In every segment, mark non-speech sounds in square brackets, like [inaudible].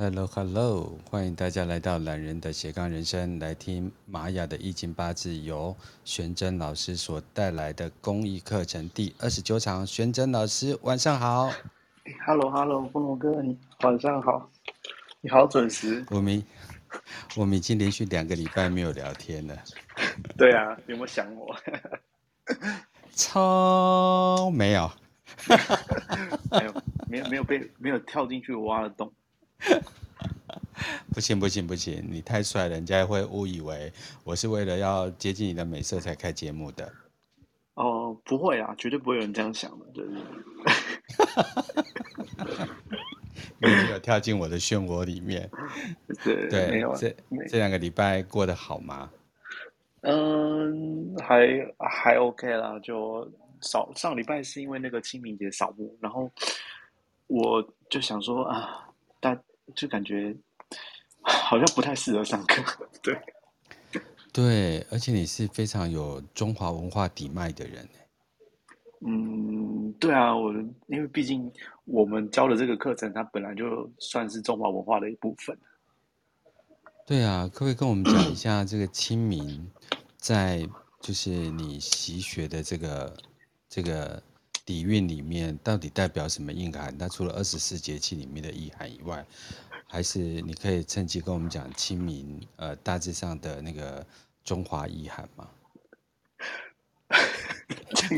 Hello，Hello，欢迎大家来到懒人的斜杠人生，来听玛雅的易经八字，由玄真老师所带来的公益课程第二十九场。玄真老师，晚上好。Hello，Hello，风龙哥，你晚上好。你好准时。我们我们已经连续两个礼拜没有聊天了。对啊，有没有想我？[laughs] 超没有。[laughs] 没有，没有，没有被没有跳进去挖了洞。[laughs] 不行不行不行！你太帅了，人家会误以为我是为了要接近你的美色才开节目的。哦，不会啊，绝对不会有人这样想的，对。你 [laughs] 没有跳进我的漩涡里面。对对，没有。这这两个礼拜过得好吗？嗯，还还 OK 啦。就扫上礼拜是因为那个清明节扫墓，然后我就想说啊，大。就感觉 [sighs] 好像不太适合上课，[laughs] 对，对，而且你是非常有中华文化底脉的人，嗯，对啊，我因为毕竟我们教的这个课程，它本来就算是中华文化的一部分。对啊，可不可以跟我们讲一下这个清明，在就是你习学的这个这个底蕴里面，到底代表什么意涵？它除了二十四节气里面的意涵以外，还是你可以趁机跟我们讲清明，呃，大致上的那个中华意涵吗？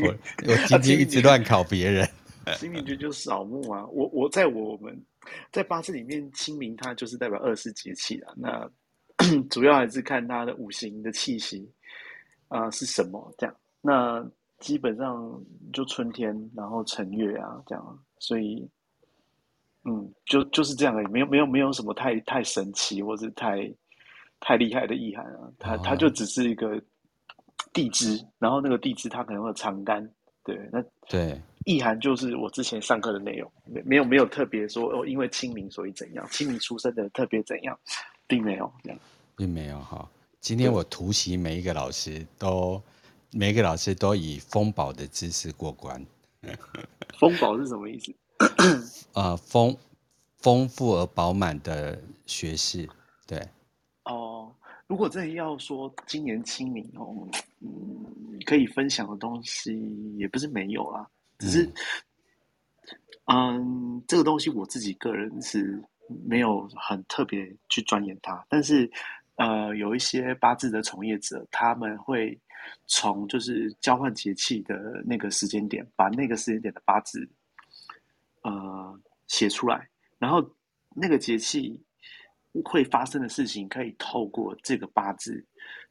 我我今天一直乱考别人。[laughs] 清明节就是扫墓啊！我我在我们在八字里面，清明它就是代表二十四节气啊。那 [clears throat] 主要还是看它的五行的气息啊、是什么这样。那基本上就春天，然后辰月啊这样，所以。嗯，就就是这样而已，没有没有没有什么太太神奇或是太太厉害的意涵啊，它它就只是一个地支，然后那个地支它可能会有长干，对，那对意涵就是我之前上课的内容，没没有没有特别说哦，因为清明所以怎样，清明出生的特别怎样，并没有这样，并没有哈。今天我突袭每一个老师都，每一个老师都以丰宝的姿势过关。丰宝是什么意思？呃，丰丰富而饱满的学识，对。哦，如果真的要说今年清明哦，嗯，可以分享的东西也不是没有啦，只是，嗯，嗯，这个东西我自己个人是没有很特别去钻研它，但是，呃，有一些八字的从业者，他们会从就是交换节气的那个时间点，把那个时间点的八字。呃，写出来，然后那个节气会发生的事情，可以透过这个八字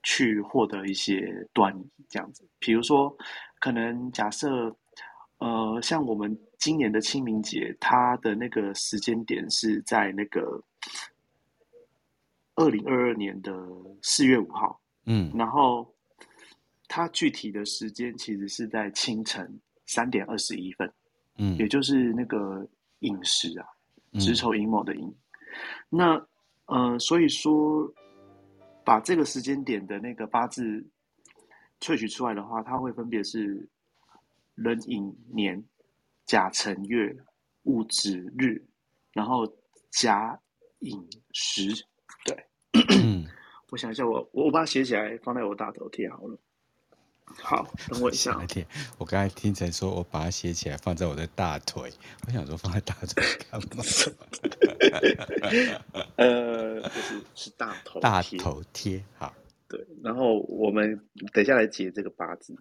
去获得一些端倪，这样子。比如说，可能假设，呃，像我们今年的清明节，它的那个时间点是在那个二零二二年的四月五号，嗯，然后它具体的时间其实是在清晨三点二十一分。嗯，也就是那个寅时啊，子丑寅卯的寅。嗯、那呃，所以说把这个时间点的那个八字萃取出来的话，它会分别是壬寅年、甲辰月、戊子日，然后甲寅时。对，嗯、我想一下我，我我把它写起来，放在我大头贴好了。好，等我一下。[laughs] 我刚才听成说，我把它写起来放在我的大腿。我想说，放在大腿干嘛？[laughs] 呃，就是是大头大头贴。好，对。然后我们等一下来解这个八字。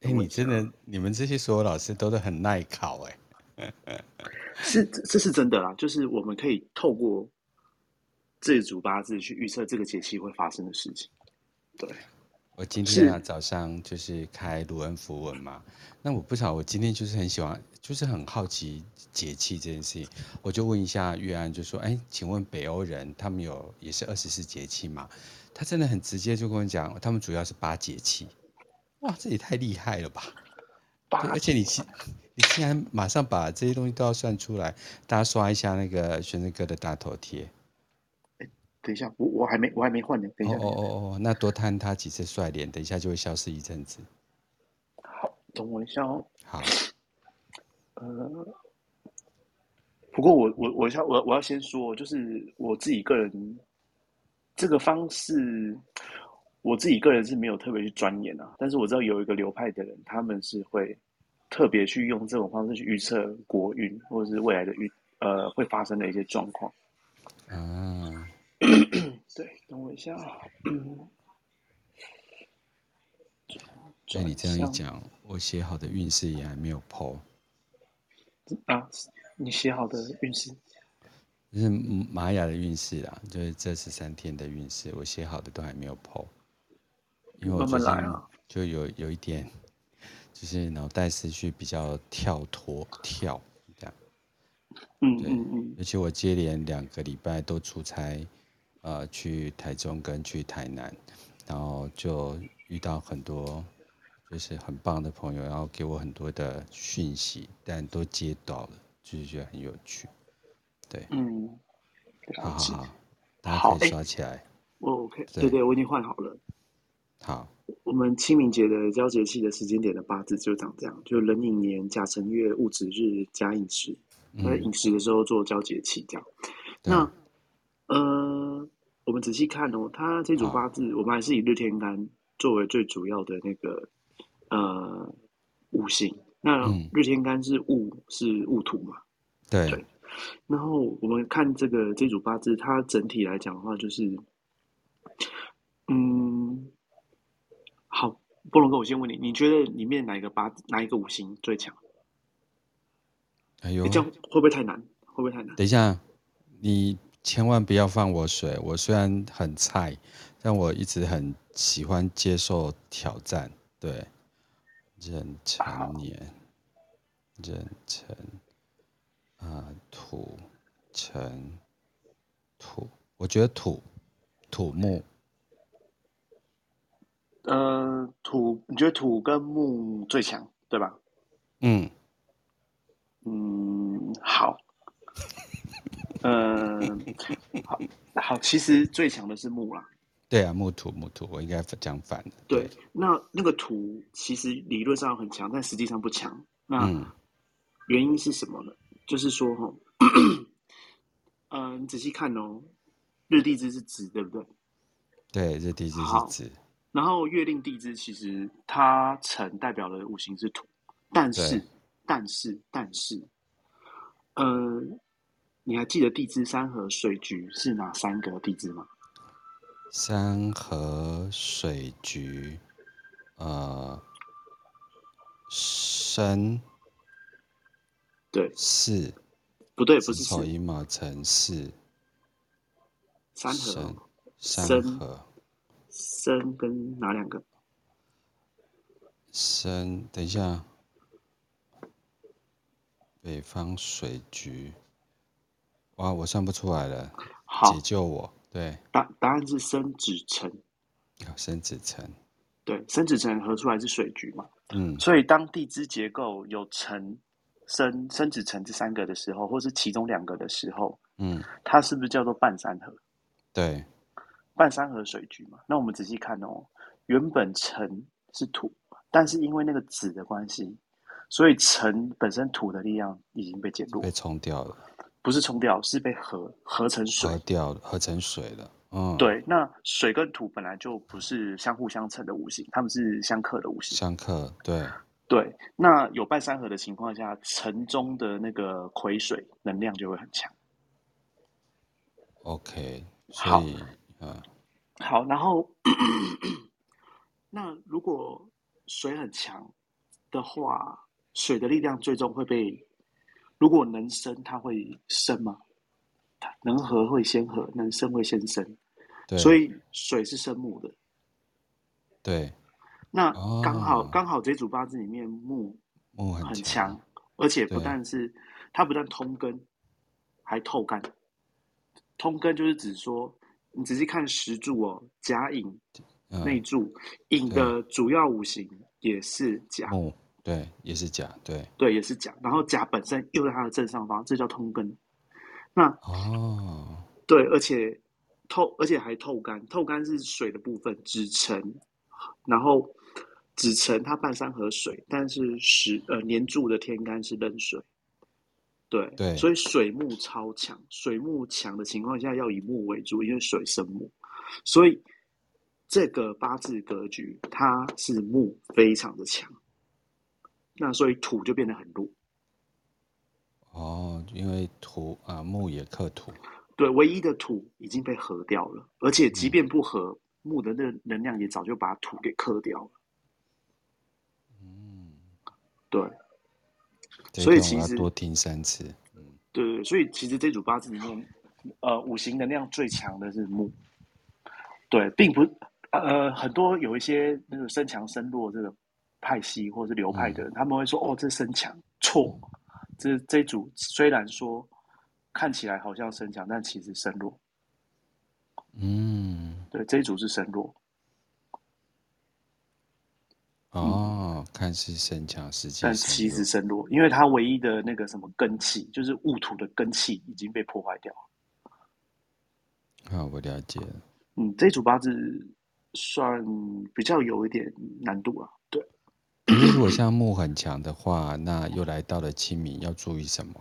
哎、欸，你真的，你们这些所有老师都是很耐考哎。[laughs] 是，这是真的啦。就是我们可以透过这组八字去预测这个节气会发生的事情。对。我今天啊早上就是开卢恩符文嘛，那我不知道，我今天就是很喜欢，就是很好奇节气这件事情，我就问一下月安，就说：“哎，请问北欧人他们有也是二十四节气吗？”他真的很直接就跟我讲，他们主要是八节气。哇，这也太厉害了吧！而且你竟你竟然马上把这些东西都要算出来，大家刷一下那个玄真哥的大头贴。等一下，我我还没我还没换呢。等一下，哦哦哦，那多探他几次帅脸，等一下就会消失一阵子。好，等我一下哦。好。呃，不过我我我要我我要先说，就是我自己个人这个方式，我自己个人是没有特别去钻研啊。但是我知道有一个流派的人，他们是会特别去用这种方式去预测国运或者是未来的运呃会发生的一些状况。啊，[clears throat] 对，等我一下啊。[clears throat] 所以你这样一讲，我写好的运势也还没有 po 啊。你写好的运势，就是玛雅的运势啦，就是这十三天的运势，我写好的都还没有 po，因为我最近就有有一点，就是脑袋思绪比较跳脱跳这样，嗯嗯嗯，而且我接连两个礼拜都出差，呃，去台中跟去台南，然后就遇到很多就是很棒的朋友，然后给我很多的讯息，但都接到了。就是觉得很有趣，对，嗯，好好好，大家可以刷起来。我 OK，对，对对，我已经换好了。好，我们清明节的交节气的时间点的八字就长这样，就壬寅年甲辰月戊子日甲寅时，在寅时的时候做交节气这样。那，呃，我们仔细看哦，它这组八字，我们还是以日天干作为最主要的那个呃五行。那日天干是戊，是戊土嘛？对。对。然后我们看这个这组八字，它整体来讲的话，就是，嗯，好，波龙哥，我先问你，你觉得里面哪一个八字，哪一个五行最强？哎呦，这样会不会太难？会不会太难？等一下，你千万不要放我水。我虽然很菜，但我一直很喜欢接受挑战。对。壬辰年，壬辰啊，土辰土，我觉得土土木，呃，土，你觉得土跟木最强，对吧？嗯嗯，好，嗯、呃，好好，其实最强的是木啦。对啊，木土木土，我应该讲反了。对，那那个土其实理论上很强，但实际上不强。那原因是什么呢？嗯、就是说哈，嗯、[clears throat] 呃，你仔细看哦，日地支是子，对不对？对，日地支是子。然后月令地支其实它辰代表的五行是土，但是但是但是，呃，你还记得地支三河水局是哪三个地支吗？山河水局，呃，申，对，巳，不对，不是丑寅卯辰巳，山河，三河，申跟哪两个？申，等一下，北方水局，哇，我算不出来了，好解救我。对，答答案是生子辰，生子辰，对，生子辰合出来是水局嘛？嗯，所以当地支结构有辰、生、生子辰这三个的时候，或是其中两个的时候，嗯，它是不是叫做半三合？对，半三合水局嘛。那我们仔细看哦，原本辰是土，但是因为那个子的关系，所以辰本身土的力量已经被减弱，被冲掉了。不是冲掉，是被合合成水，合掉了，合成水的。嗯，对。那水跟土本来就不是相互相成的五行，他们是相克的五行。相克，对。对。那有半三合的情况下，城中的那个癸水能量就会很强。OK，所以，好，嗯，好。然后，[clears throat] 那如果水很强的话，水的力量最终会被。如果能生，它会生吗？能合会先合，能生会先生。对，所以水是生木的。对，那刚好、哦、刚好这组八字里面木木很强，而且不但是它不但通根，还透干。通根就是指说，你仔细看十柱哦，甲寅内柱，寅、嗯、的主要五行也是甲。对，也是甲，对，对，也是甲。然后甲本身又在它的正上方，这叫通根。那哦，对，而且透，而且还透干。透干是水的部分，子辰。然后子辰它半山河水，但是时呃年柱的天干是壬水。对对，所以水木超强，水木强的情况下要以木为主，因为水生木，所以这个八字格局它是木非常的强，那所以土就变得很弱。哦，因为土啊木也克土，对，唯一的土已经被合掉了，而且即便不合，嗯、木的那能量也早就把土给克掉了。嗯，对。所以其实多听三次，对对，所以其实这组八字里面，呃，五行能量最强的是木，对，并不，呃，很多有一些那个身强身弱这个派系或者是流派的人，嗯、他们会说，哦，这身强，错，这这组虽然说看起来好像身强，但其实身弱，嗯，对，这一组是身弱。哦，看似身强，实际但其实身弱，因为它唯一的那个什么根气，就是戊土的根气已经被破坏掉了。好，我了解了。嗯，这组八字算比较有一点难度啊。对，如果像木很强的话，那又来到了清明，要注意什么？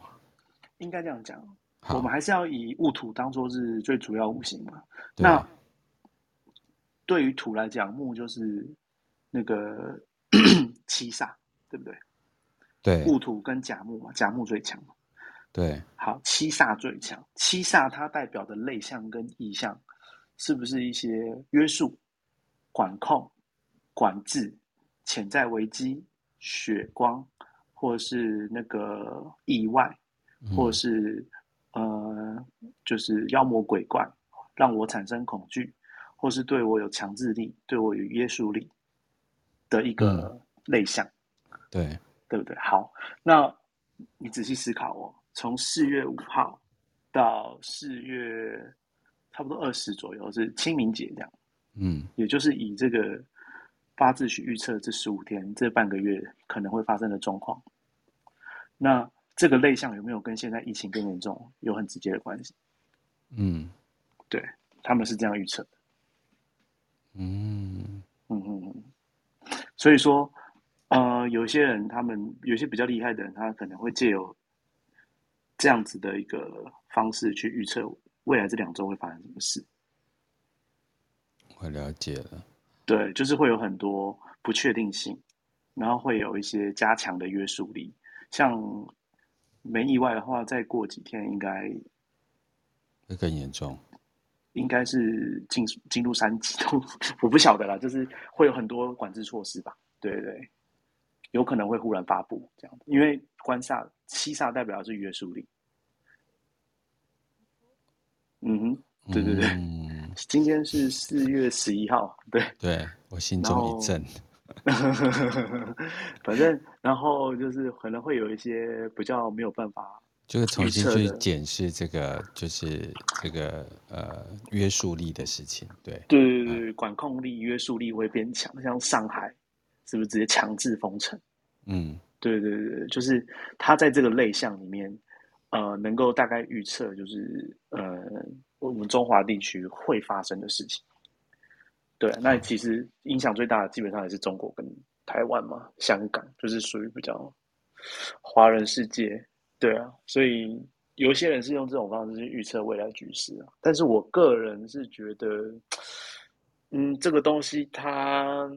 应该这样讲，我们还是要以戊土当做是最主要五行嘛。那对于土来讲，木就是。那个 [coughs] 七煞，对不对？对，戊土跟甲木嘛，甲木最强。对，好，七煞最强。七煞它代表的类象跟意象，是不是一些约束、管控、管制、潜在危机、血光，或是那个意外，嗯、或是呃，就是妖魔鬼怪，让我产生恐惧，或是对我有强制力，对我有约束力。的一个类象，嗯、对对不对？好，那你仔细思考哦，从四月五号到四月差不多二十左右是清明节这样，嗯，也就是以这个八字去预测这十五天这半个月可能会发生的状况。那这个类象有没有跟现在疫情更严重有很直接的关系？嗯，对，他们是这样预测的。嗯嗯嗯嗯。所以说，呃，有些人他们有些比较厉害的人，他可能会借由这样子的一个方式去预测未来这两周会发生什么事。我了解了。对，就是会有很多不确定性，然后会有一些加强的约束力。像没意外的话，再过几天应该会更严重。应该是进进入三级，[laughs] 我不晓得啦，就是会有很多管制措施吧？对对对，有可能会忽然发布这样，因为官煞七煞代表的是约束力。嗯哼，对对对，嗯、今天是四月十一号，对，对我心中一震。[laughs] 反正然后就是可能会有一些比较没有办法。就是重新去检视这个，就是这个呃约束力的事情，对对对对，嗯、管控力、约束力会变强，像上海是不是直接强制封城？嗯，对对对，就是他在这个类项里面，呃，能够大概预测，就是呃我们中华地区会发生的事情。对，那其实影响最大的基本上也是中国跟台湾嘛，香港就是属于比较华人世界。对啊，所以有些人是用这种方式去预测未来局势啊。但是我个人是觉得，嗯，这个东西它，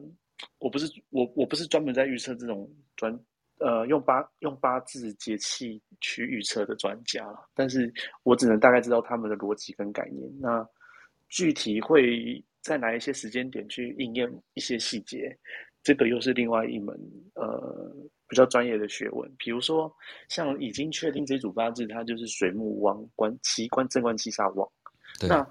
我不是我我不是专门在预测这种专呃用八用八字节气去预测的专家，但是我只能大概知道他们的逻辑跟概念。那具体会在哪一些时间点去应验一些细节，这个又是另外一门呃。比较专业的学问，比如说像已经确定这组八字，它就是水木旺官七官正官七煞旺。那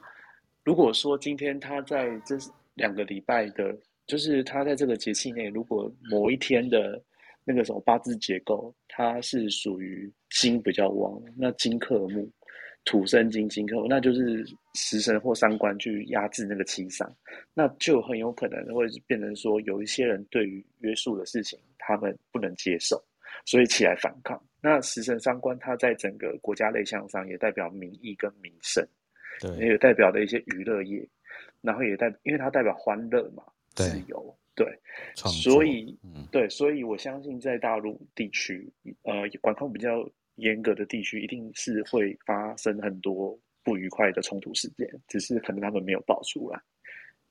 如果说今天他在这两个礼拜的，就是他在这个节气内，如果某一天的那个时候八字结构，它是属于金比较旺，那金克木。土生金，金克木，那就是食神或三官去压制那个七杀，那就很有可能会变成说，有一些人对于约束的事情，他们不能接受，所以起来反抗。那食神三官，它在整个国家类象上也代表民意跟民生，对，也代表的一些娱乐业，然后也代，因为它代表欢乐嘛，自由，对，所以，嗯，对，所以我相信在大陆地区，呃，管控比较。严格的地区，一定是会发生很多不愉快的冲突事件，只是可能他们没有爆出来。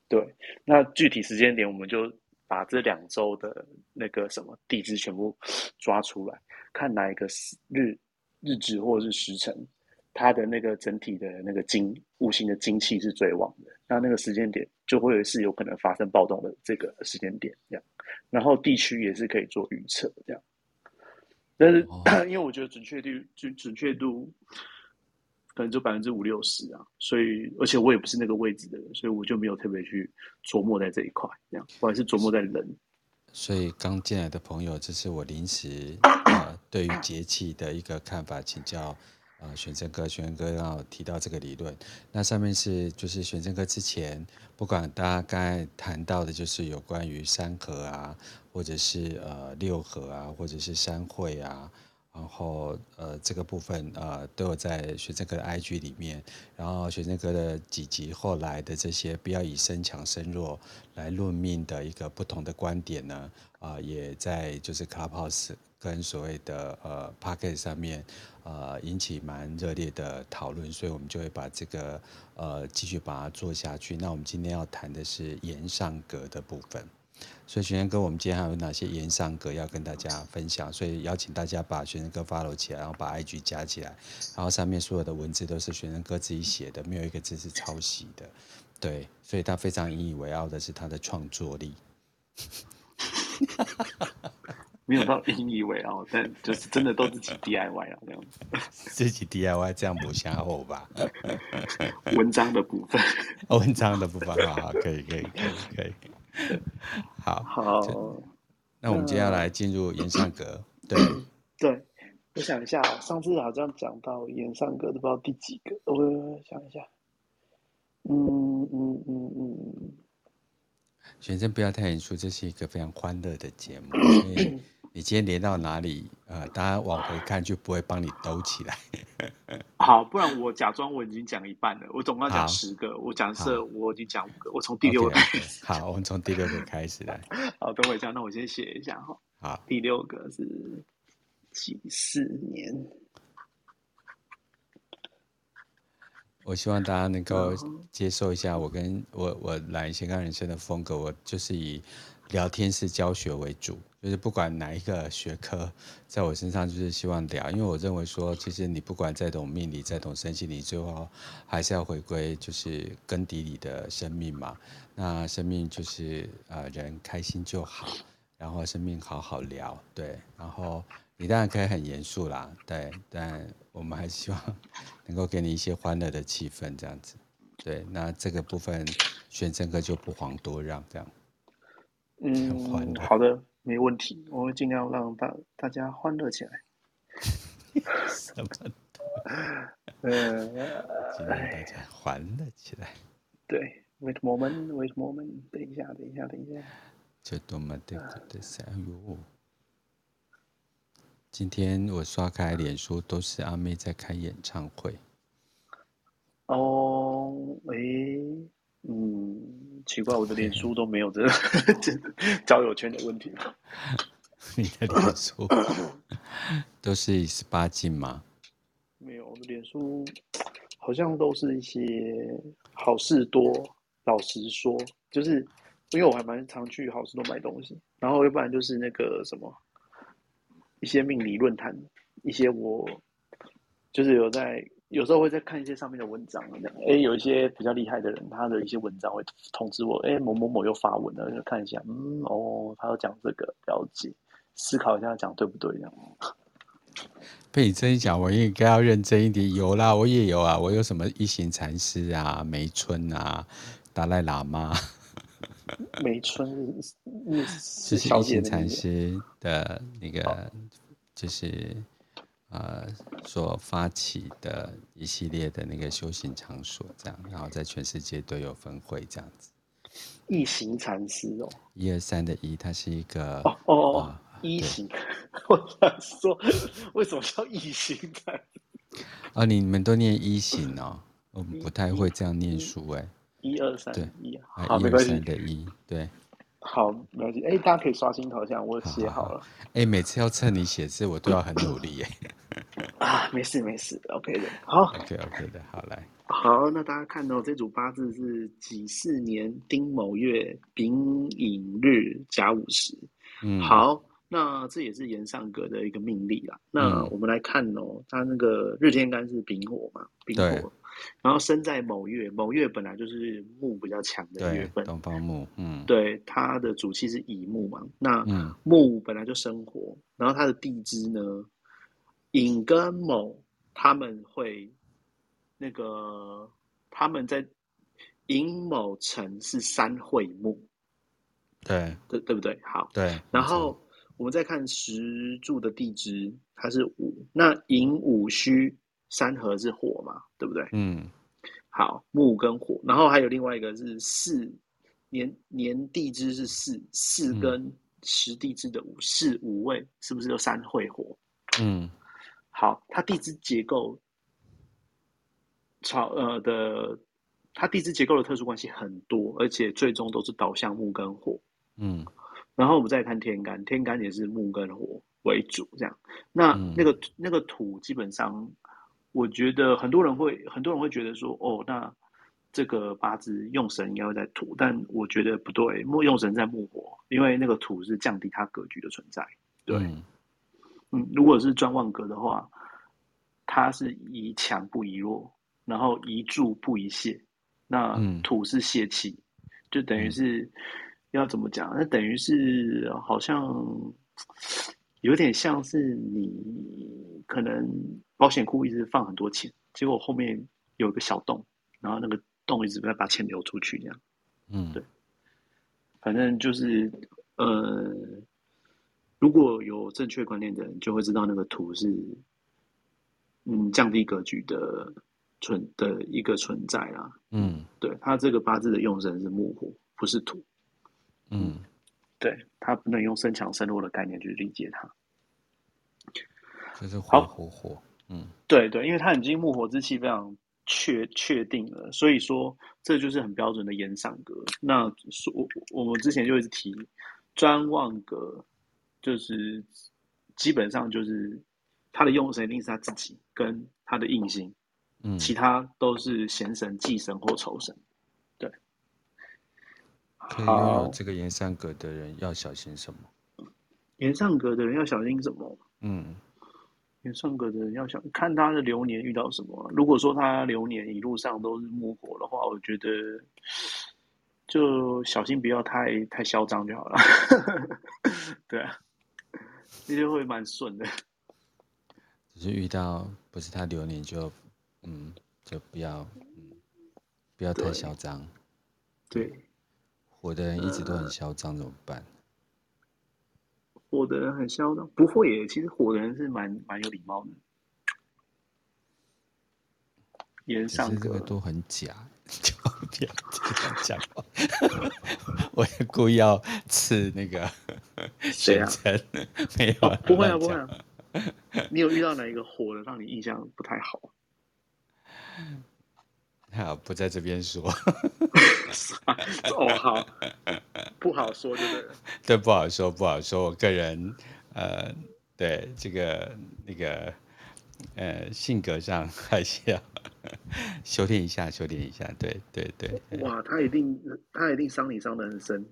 对，那具体时间点，我们就把这两周的那个什么地支全部抓出来，看哪一个日日子或者是时辰，它的那个整体的那个精五行的精气是最旺的，那那个时间点就会是有可能发生暴动的这个时间点，这样。然后地区也是可以做预测，这样。但是，哦、[clears throat] 因为我觉得准确率准准确度可能就百分之五六十啊，所以而且我也不是那个位置的人，所以我就没有特别去琢磨在这一块，这样我还是琢磨在人。所以刚进来的朋友，这是我临时呃对于节气的一个看法，请教呃玄真哥，玄真哥要提到这个理论。那上面是就是玄真哥之前不管大家刚才谈到的，就是有关于三合啊。或者是呃六合啊，或者是三会啊，然后呃这个部分呃都有在学生哥的 IG 里面，然后学生哥的几集后来的这些不要以身强身弱来论命的一个不同的观点呢，啊、也在就是 Clubhouse 跟所谓的呃 Pocket 上面呃引起蛮热烈的讨论，所以我们就会把这个呃继续把它做下去。那我们今天要谈的是延上格的部分。所以玄生哥，我们今天还有哪些延上歌要跟大家分享？所以邀请大家把玄生哥 follow 起来，然后把 IG 加起来，然后上面所有的文字都是玄生哥自己写的，没有一个字是抄袭的。对，所以他非常引以为傲的是他的创作力。没有到引以为傲，但就是真的都自己 DIY 啊，这样子。自己 DIY 这样不像厚吧？[laughs] 文章的部分，[laughs] 文章的部分，好好，可以，可以，可以，可以。[laughs] 好，好，那我们接下来进入演上阁。对，[coughs] 对，我想一下，上次好像讲到演上阁，都不知道第几个，我想一下。嗯嗯嗯嗯，学生不要太严肃，这是一个非常欢乐的节目，[coughs] 所以你今天连到哪里，呃，大家往回看就不会帮你兜起来。[laughs] 好，不然我假装我已经讲一半了。我总共要讲十个，我假设我已经讲五个，我从第六个开始。Okay, okay. 好，我们从第六个开始来。[laughs] 好，等我一下，那我先写一下哈。好，第六个是几四年。我希望大家能够接受一下我跟我我来斜杠人生的风格，我就是以。聊天式教学为主，就是不管哪一个学科，在我身上就是希望聊，因为我认为说，其实你不管再懂命理，再懂身心理，最后还是要回归就是根底里的生命嘛。那生命就是呃人开心就好，然后生命好好聊，对。然后你当然可以很严肃啦，对，但我们还是希望 [laughs] 能够给你一些欢乐的气氛，这样子。对，那这个部分玄真哥就不遑多让，这样。嗯，[laughs] 好的，没问题，我会尽量让大大家欢乐起来。什么？呃，尽量让大家欢乐起来。对，wait moment，wait moment，等一下，等一下，等一下。就多么的的哎呦！今天我刷开脸书，都是阿妹在开演唱会。哦，诶。嗯，奇怪，我的脸书都没有这个交友圈的问题吗？[laughs] 你的脸书 [laughs] 都是十八禁吗？没有，我的脸书好像都是一些好事多。老实说，就是因为我还蛮常去好事多买东西，然后要不然就是那个什么一些命理论坛，一些我就是有在。有时候会在看一些上面的文章，哎，有一些比较厉害的人，他的一些文章会通知我，哎，某某某又发文了，就看一下，嗯，哦，他要讲这个，了解，思考一下讲对不对，这样。[laughs] 被你这一讲，我应该要认真一点。有啦，我也有啊，我有什么一行禅师啊，梅村啊，达赖喇嘛。梅村 [laughs] 是是一行禅师的那个，就是。呃，所发起的一系列的那个修行场所，这样，然后在全世界都有分会，这样子。一行禅师哦，一二三的一，它是一个哦哦哦，一行。[laughs] 我想说，为什么叫一行禅？哦，你们都念一行哦，我们不太会这样念书哎。一二三，对，一，好，没关系的一，对。好，没关系。哎，大家可以刷新头像，我写好了。哎，每次要趁你写字，我都要很努力耶。[laughs] 啊，没事没事，OK 的，好，OK OK 的，好来，好，那大家看到这组八字是己巳年丁卯月丙寅日甲午时，嗯，好，那这也是延上格的一个命例啦。那我们来看哦，它那个日天干是丙火嘛，丙火。然后生在某月，某月本来就是木比较强的月份，东方木，嗯，对，它的主气是乙木嘛，那木本来就生火，然后它的地支呢，寅跟卯他们会那个他们在寅卯辰是三会木，对对对不对？好，对，然后我们再看石柱的地支，它是午，那寅午戌。三合是火嘛，对不对？嗯，好，木跟火，然后还有另外一个是四年年地支是四四跟十地支的五四五位是不是有三会火？嗯，好，它地支结构，朝呃的，它地支结构的特殊关系很多，而且最终都是导向木跟火。嗯，然后我们再看天干，天干也是木跟火为主，这样，那、嗯、那个那个土基本上。我觉得很多人会，很多人会觉得说，哦，那这个八字用神应该会在土，但我觉得不对，木用神在木火，因为那个土是降低它格局的存在。对，嗯，嗯，如果是专旺格的话，它是宜强不宜弱，然后宜助不宜泄。那土是泄气，就等于是要怎么讲？那等于是好像。有点像是你可能保险库一直放很多钱，结果后面有一个小洞，然后那个洞一直在把钱流出去，这样。嗯，对。反正就是，呃，如果有正确观念的人，就会知道那个土是，嗯，降低格局的存的一个存在啦。嗯，对，他这个八字的用神是木火，不是土。嗯。对，他不能用身强身弱的概念去理解它，就是火火火，嗯，对对，因为它已经木火之气非常确确定了，所以说这就是很标准的延上格。那我我们之前就一直提专望格，就是基本上就是他的用神一定是他自己跟他的印星，嗯，其他都是闲神、忌神或仇神。可以拥有这个延上格的人要小心什么？延上格的人要小心什么？嗯，延上格的人要想看他的流年遇到什么。如果说他流年一路上都是木火的话，我觉得就小心不要太太嚣张就好了。[laughs] 对啊，这就会蛮顺的。只是遇到不是他流年就嗯就不要嗯不要太嚣张。对。对火的人一直都很嚣张，怎么办？火的人很嚣张，不会耶。其实火的人是蛮蛮有礼貌的。延上格这个都很假，[laughs] 就不要这样讲话。[laughs] 我也故意要刺那个谁啊？没有、哦，不会啊，不会啊。[laughs] 你有遇到哪一个火的让你印象不太好？好，不在这边说。[laughs] 哦，好，不好说，对不对？对，不好说，不好说。我个人，呃，对这个那个，呃，性格上还是要 [laughs] 修炼一下，修炼一下。对，对，对。哇，他一定，他一定伤你伤得很深。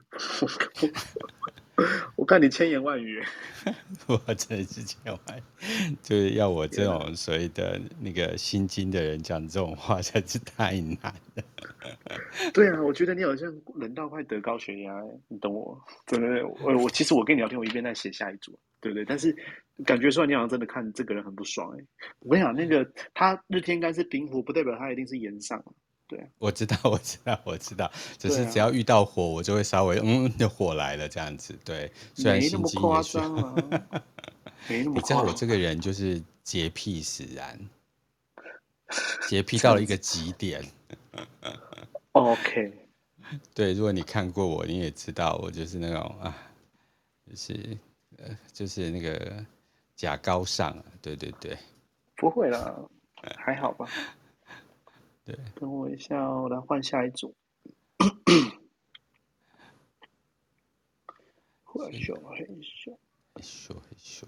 [laughs] 我看你千言万语，[laughs] 我真的是千言万语，就是要我这种所谓的那个心经的人讲这种话，真是太难了。[laughs] 对啊，我觉得你好像人到快得高血压，你懂我？真的，我我其实我跟你聊天，我一边在写下一组，对不对？但是感觉出来你好像真的看这个人很不爽哎。我跟你讲，那个他日天干是平火，不代表他一定是炎上。对，我知道，[laughs] 我知道，我知道，只是只要遇到火，我就会稍微嗯，就火来了这样子。对，虽然心机也是，[laughs] 没那么夸张啊，没那么夸张。你知道我这个人就是洁癖使然，洁癖到了一个极点。OK，[laughs] 对，如果你看过我，你也知道我就是那种啊，就是呃，就是那个假高尚啊，对对对，不会啦，还好吧。对，等我一下，哦我来换下一组。害羞害羞，害羞害羞。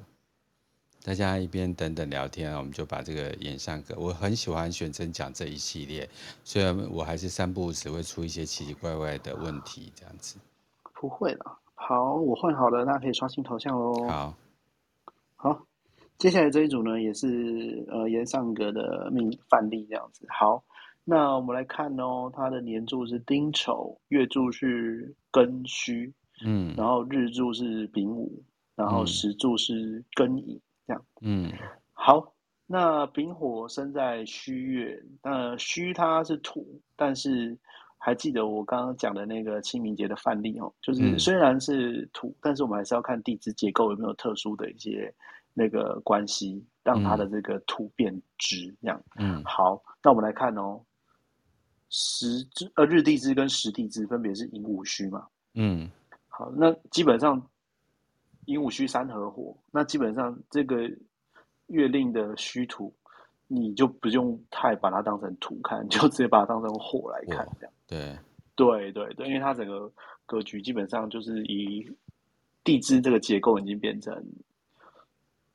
大家一边等等聊天，我们就把这个演上格。我很喜欢选真讲这一系列，虽然我还是三不五时会出一些奇奇怪怪的问题，这样子。不会了。好，我换好了，大家可以刷新头像喽。好，好，接下来这一组呢，也是呃炎上格的命范例这样子。好，那我们来看哦，它的年柱是丁丑，月柱是庚戌，嗯，然后日柱是丙午，然后时柱是庚寅，这样。嗯，好，那丙火生在戌月，那戌它是土，但是。还记得我刚刚讲的那个清明节的范例哦，就是虽然是土，嗯、但是我们还是要看地支结构有没有特殊的一些那个关系，让它的这个土变支这样。嗯，好，那我们来看哦，时支呃日地支跟时地支分别是寅午戌嘛。嗯，好，那基本上寅午戌三合火，那基本上这个月令的戌土。你就不用太把它当成土看，就直接把它当成火来看，这样。对，对对对，因为它整个格局基本上就是以地支这个结构已经变成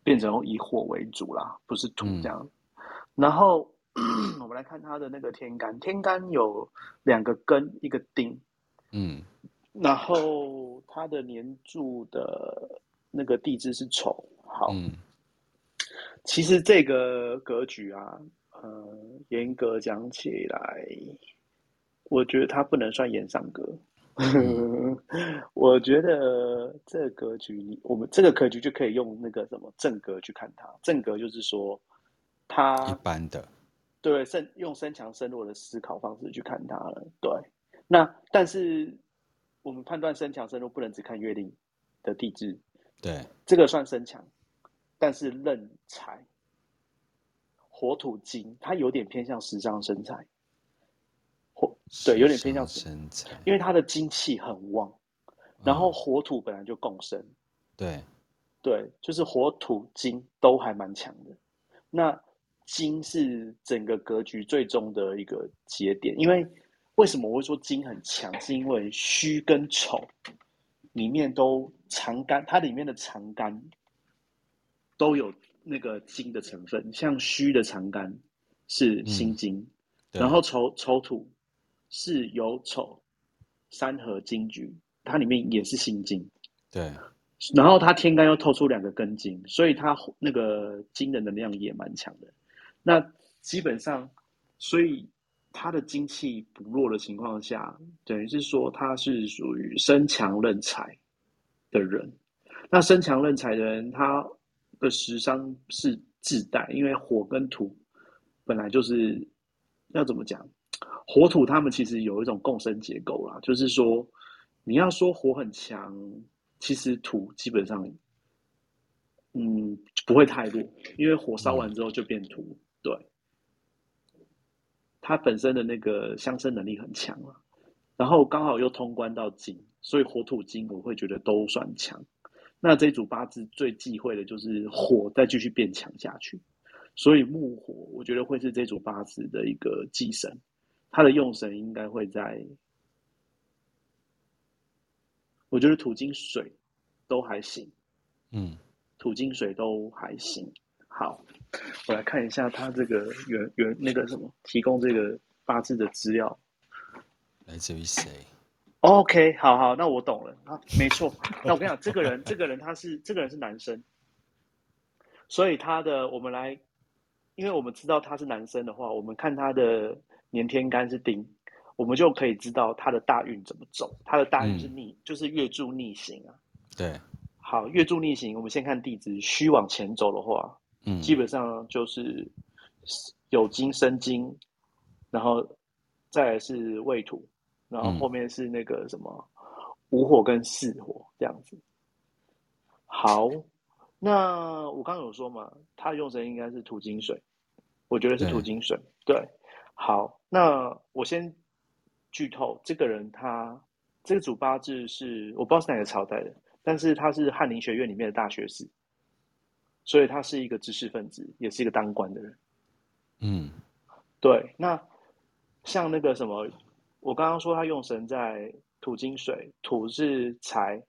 变成以火为主啦，不是土这样。嗯、然后 [clears throat] 我们来看它的那个天干，天干有两个根，一个丁。嗯。然后它的年柱的那个地支是丑，好。嗯其实这个格局啊，呃，严格讲起来，我觉得它不能算延上格。嗯、[laughs] 我觉得这个格局，我们这个格局就可以用那个什么正格去看它。正格就是说，它一般的，对，深用身强身弱的思考方式去看它了。对，那但是我们判断身强身弱，不能只看月令的地支。对，这个算身强。但是壬财，火土金，它有点偏向食伤生财，火对，有点偏向生财，因为它的精气很旺，然后火土本来就共生，嗯、对，对，就是火土金都还蛮强的。那金是整个格局最终的一个节点，因为为什么我会说金很强？是因为虚跟丑里面都长干，它里面的长干。都有那个金的成分，像虚的长干是心金，嗯、然后丑丑土是有丑三合金局，它里面也是心金，对，然后它天干又透出两个根金，所以它那个金的能量也蛮强的。那基本上，所以他的精气不弱的情况下，等于是说他是属于身强任财的人。那身强任财的人，他的食伤是自带，因为火跟土本来就是要怎么讲，火土他们其实有一种共生结构啦，就是说你要说火很强，其实土基本上嗯不会太弱，因为火烧完之后就变土，对，它本身的那个相生能力很强啊，然后刚好又通关到金，所以火土金我会觉得都算强。那这组八字最忌讳的就是火再继续变强下去，所以木火我觉得会是这组八字的一个忌神，它的用神应该会在，我觉得土金水都还行，嗯，土金水都还行。好，我来看一下他这个原原那个什么提供这个八字的资料，来自于谁？OK，好好，那我懂了啊，没错。那我跟你讲，这个人，这个人他是这个人是男生，所以他的我们来，因为我们知道他是男生的话，我们看他的年天干是丁，我们就可以知道他的大运怎么走。他的大运是逆，嗯、就是月柱逆行啊。对，好，月柱逆行，我们先看地支，戌往前走的话，嗯，基本上就是有金生金，然后再来是未土。然后后面是那个什么午火跟巳火这样子。好，那我刚刚有说嘛，他用神应该是土金水，我觉得是土金水。对，对，好，那我先剧透，这个人他这个主八字是我不知道是哪个朝代的，但是他是翰林学院里面的大学士，所以他是一个知识分子，也是一个当官的人。嗯，对，那像那个什么。我刚刚说他用神在土金水，土是财，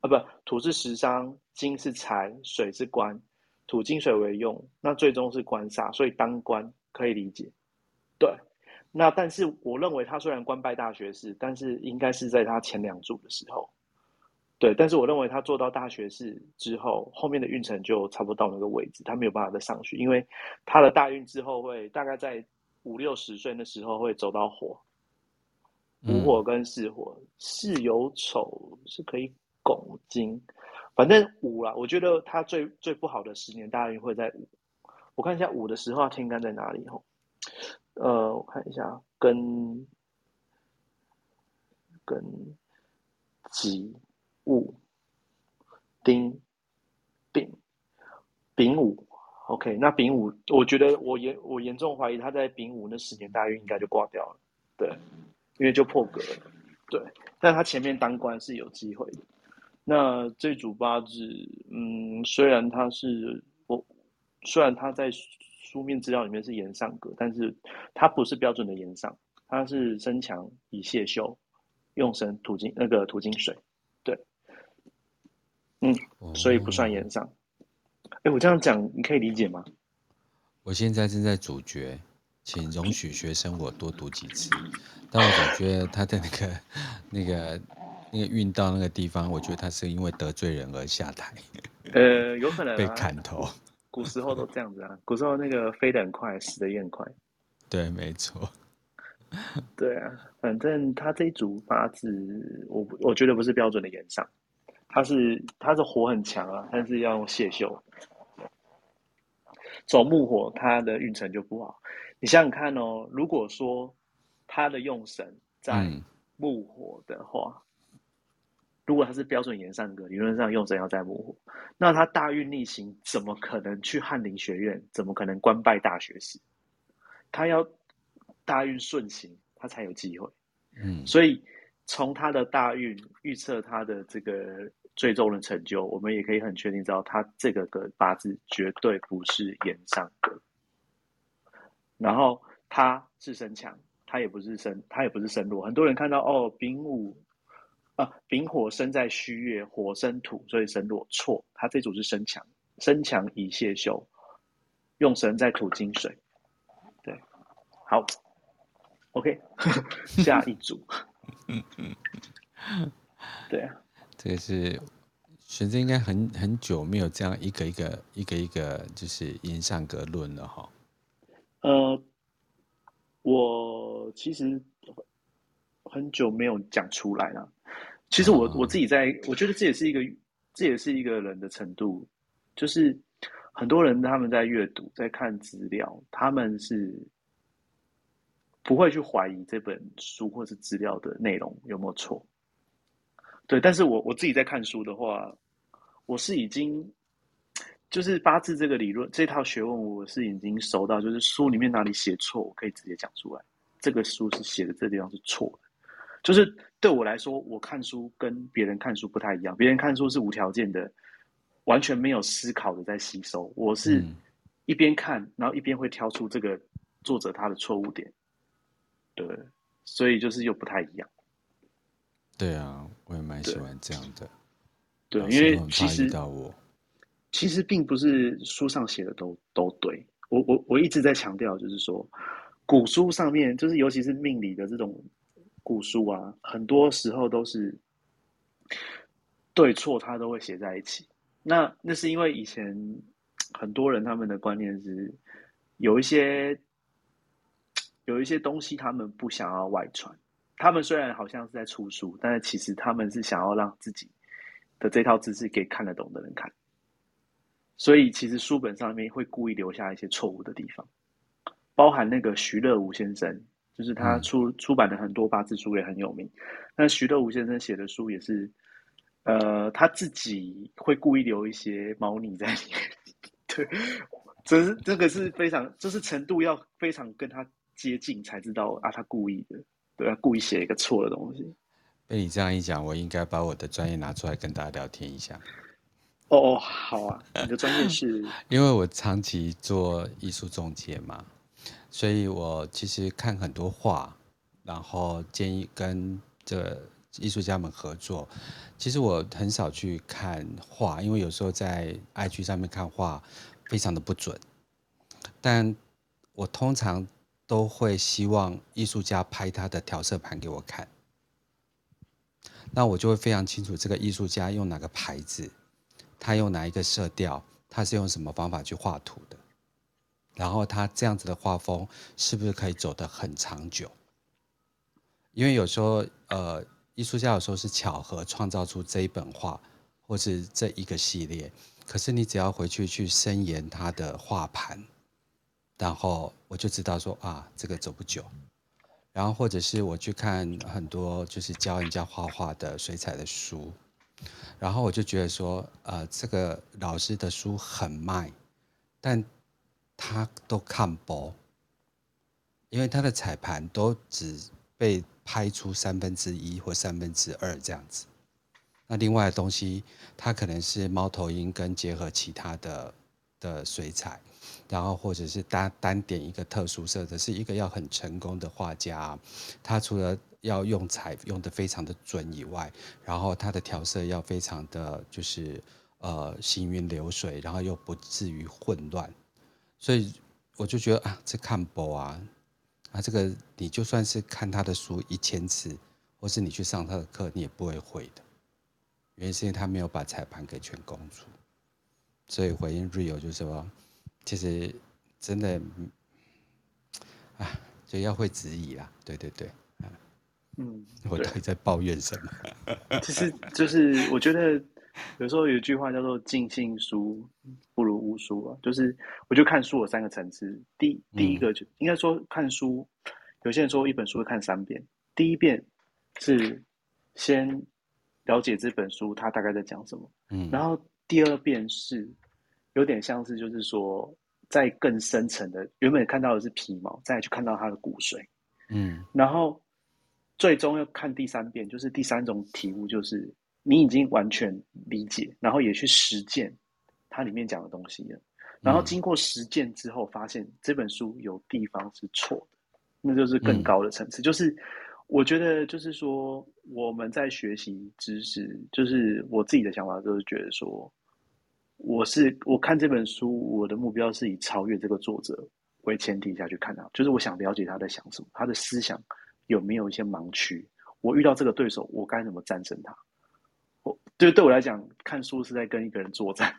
啊不，土是食伤，金是财，水是官，土金水为用，那最终是官煞，所以当官可以理解。对，那但是我认为他虽然官拜大学士，但是应该是在他前两柱的时候。对，但是我认为他做到大学士之后，后面的运程就差不多到那个位置，他没有办法再上去，因为他的大运之后会大概在五六十岁的时候会走到火，五火跟四火，巳有丑是可以拱金，反正五啦，我觉得他最最不好的十年大运会在五，我看一下五的时候天干在哪里吼，呃，我看一下跟跟己。戊、丁、丙、丙午，OK，那丙午，我觉得我严我严重怀疑他在丙午那十年大运应该就挂掉了，对，因为就破格了，对，但他前面当官是有机会的。那这组八字，嗯，虽然他是我，虽然他在书面资料里面是延上格，但是他不是标准的延上，他是身强以泄秀，用神土金那个土金水。嗯，所以不算延上。哎、欸，我这样讲你可以理解吗？我现在正在主角，请容许学生我多读几次。但我总觉得他的那个、[laughs] 那个、那个运到那个地方，我觉得他是因为得罪人而下台。呃，有可能、啊、被砍头。古时候都这样子啊，古时候那个飞得很快，死得也很快。对，没错。对啊，反正他这一组八字，我我觉得不是标准的炎上。他是他是火很强啊，但是要用泄秀，走木火，他的运程就不好。你想想看哦，如果说他的用神在木火的话，嗯、如果他是标准炎上格，理论上用神要在木火，那他大运逆行，怎么可能去翰林学院？怎么可能官拜大学士？他要大运顺行，他才有机会。嗯，所以从他的大运预测他的这个。最终的成就，我们也可以很确定知道，他这个个八字绝对不是炎上格。然后他是身强，他也不是身，他也不是身弱。很多人看到哦，丙午啊，丙火生在戌月，火生土，所以身弱。错，他这组是身强，身强以泄秀，用神在土金水。对，好，OK，[laughs] 下一组。[laughs] 对啊。这个是学生应该很很久没有这样一个一个一个一个就是炎上格论了哈。呃，我其实很久没有讲出来了。其实我、哦、我自己在，我觉得这也是一个这也是一个人的程度，就是很多人他们在阅读在看资料，他们是不会去怀疑这本书或是资料的内容有没有错。对，但是我我自己在看书的话，我是已经就是八字这个理论这套学问，我是已经熟到，就是书里面哪里写错，我可以直接讲出来。这个书是写的这地方是错的，就是对我来说，我看书跟别人看书不太一样。别人看书是无条件的，完全没有思考的在吸收，我是一边看，然后一边会挑出这个作者他的错误点。对，所以就是又不太一样。对啊，我也蛮喜欢这样的。对，因为其实其实并不是书上写的都都对。我我我一直在强调，就是说古书上面，就是尤其是命理的这种古书啊，很多时候都是对错，他都会写在一起。那那是因为以前很多人他们的观念是有一些有一些东西，他们不想要外传。他们虽然好像是在出书，但是其实他们是想要让自己的这套知识给看得懂的人看，所以其实书本上面会故意留下一些错误的地方，包含那个徐乐吴先生，就是他出出版的很多八字书也很有名。那徐乐吴先生写的书也是，呃，他自己会故意留一些猫腻在里面。[laughs] 对，这是这个是非常，就是程度要非常跟他接近才知道啊，他故意的。对啊，故意写一个错的东西。被你这样一讲，我应该把我的专业拿出来跟大家聊天一下。哦哦，好啊，你的专业是？[laughs] 因为我长期做艺术中介嘛，所以我其实看很多画，然后建议跟这艺术家们合作。其实我很少去看画，因为有时候在 IG 上面看画，非常的不准。但我通常都会希望艺术家拍他的调色盘给我看，那我就会非常清楚这个艺术家用哪个牌子，他用哪一个色调，他是用什么方法去画图的，然后他这样子的画风是不是可以走得很长久？因为有时候，呃，艺术家有时候是巧合创造出这一本画，或是这一个系列，可是你只要回去去深研他的画盘。然后我就知道说啊，这个走不久。然后或者是我去看很多就是教人家画画的水彩的书，然后我就觉得说，呃，这个老师的书很卖，但他都看薄，因为他的彩盘都只被拍出三分之一或三分之二这样子。那另外的东西，它可能是猫头鹰跟结合其他的的水彩。然后，或者是单单点一个特殊色的，是一个要很成功的画家，他除了要用彩用得非常的准以外，然后他的调色要非常的就是呃行云流水，然后又不至于混乱，所以我就觉得啊，这看不啊，啊这个你就算是看他的书一千次，或是你去上他的课，你也不会会的，原因是因为他没有把彩盘给全供出，所以回应 Rio 就说。其实真的，啊，就要会质疑啦，对对对，嗯，我到底在抱怨什么？其实就是我觉得有时候有一句话叫做“尽信书不如无书”啊，就是我就看书有三个层次，第第一个就、嗯、应该说看书，有些人说一本书会看三遍，第一遍是先了解这本书它大概在讲什么，嗯，然后第二遍是。有点像是，就是说，在更深层的，原本看到的是皮毛，再去看到它的骨髓，嗯，然后最终要看第三遍，就是第三种体悟，就是你已经完全理解，然后也去实践它里面讲的东西了，然后经过实践之后，发现这本书有地方是错的，那就是更高的层次。就是我觉得，就是说我们在学习知识，就是我自己的想法，就是觉得说。我是我看这本书，我的目标是以超越这个作者为前提下去看它，就是我想了解他在想什么，他的思想有没有一些盲区。我遇到这个对手，我该怎么战胜他？我对对我来讲，看书是在跟一个人作战，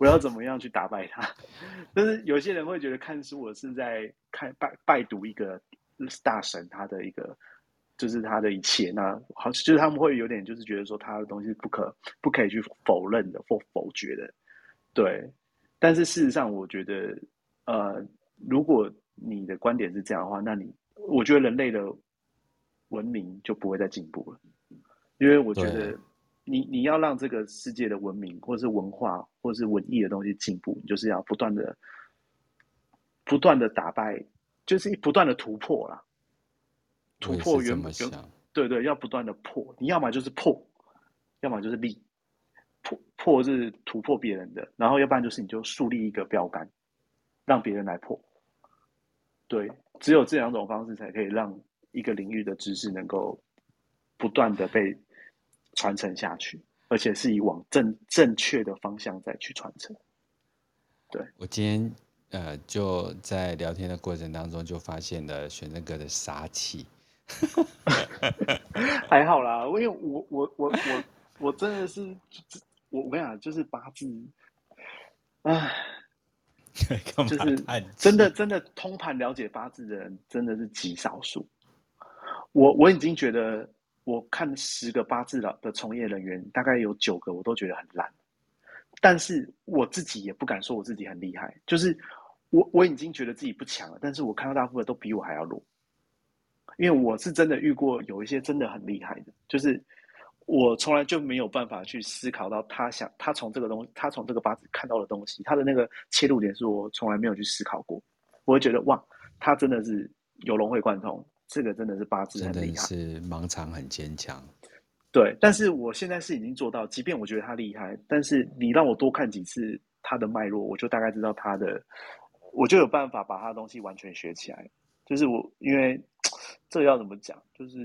我要怎么样去打败他？[laughs] 但是有些人会觉得看书，我是在看拜拜读一个大神，他的一个就是他的一切。那好，就是他们会有点就是觉得说他的东西不可不可以去否认的或否决的。对，但是事实上，我觉得，呃，如果你的观点是这样的话，那你，我觉得人类的文明就不会再进步了，因为我觉得你，你你要让这个世界的文明，或是文化，或是文艺的东西进步，你就是要不断的、不断的打败，就是不断的突破啦，突破原本就对对，要不断的破，你要么就是破，要么就是立。破破是突破别人的，然后要不然就是你就树立一个标杆，让别人来破。对，只有这两种方式才可以让一个领域的知识能够不断的被传承下去，而且是以往正正确的方向再去传承。对，我今天呃就在聊天的过程当中就发现了玄正哥的杀气，[laughs] 还好啦，因为我我我我我真的是。我我跟你讲，就是八字，唉，[laughs] 就是真的真的通盘了解八字的人真的是极少数。我我已经觉得，我看十个八字的的从业人员，大概有九个我都觉得很烂。但是我自己也不敢说我自己很厉害，就是我我已经觉得自己不强了。但是我看到大部分都比我还要弱，因为我是真的遇过有一些真的很厉害的，就是。我从来就没有办法去思考到他想他从这个东西，他从这个八字看到的东西，他的那个切入点是我从来没有去思考过。我会觉得哇，他真的是有融会贯通，这个真的是八字很厉害，是盲肠很坚强。对，但是我现在是已经做到，即便我觉得他厉害，但是你让我多看几次他的脉络，我就大概知道他的，我就有办法把他的东西完全学起来。就是我因为 [tsk] 这个要怎么讲，就是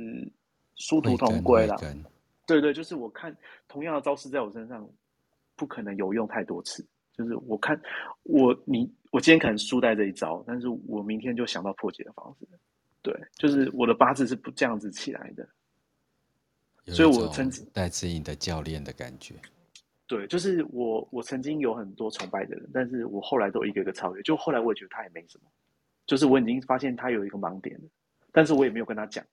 殊途同归啦。对对，就是我看同样的招式在我身上，不可能有用太多次，就是我看我你我今天可能输在这一招，但是我明天就想到破解的方式。对，就是我的八字是不这样子起来的，所以我曾经戴资颖的教练的感觉。对，就是我我曾经有很多崇拜的人，但是我后来都一个一个超越。就后来我也觉得他也没什么，就是我已经发现他有一个盲点了，但是我也没有跟他讲，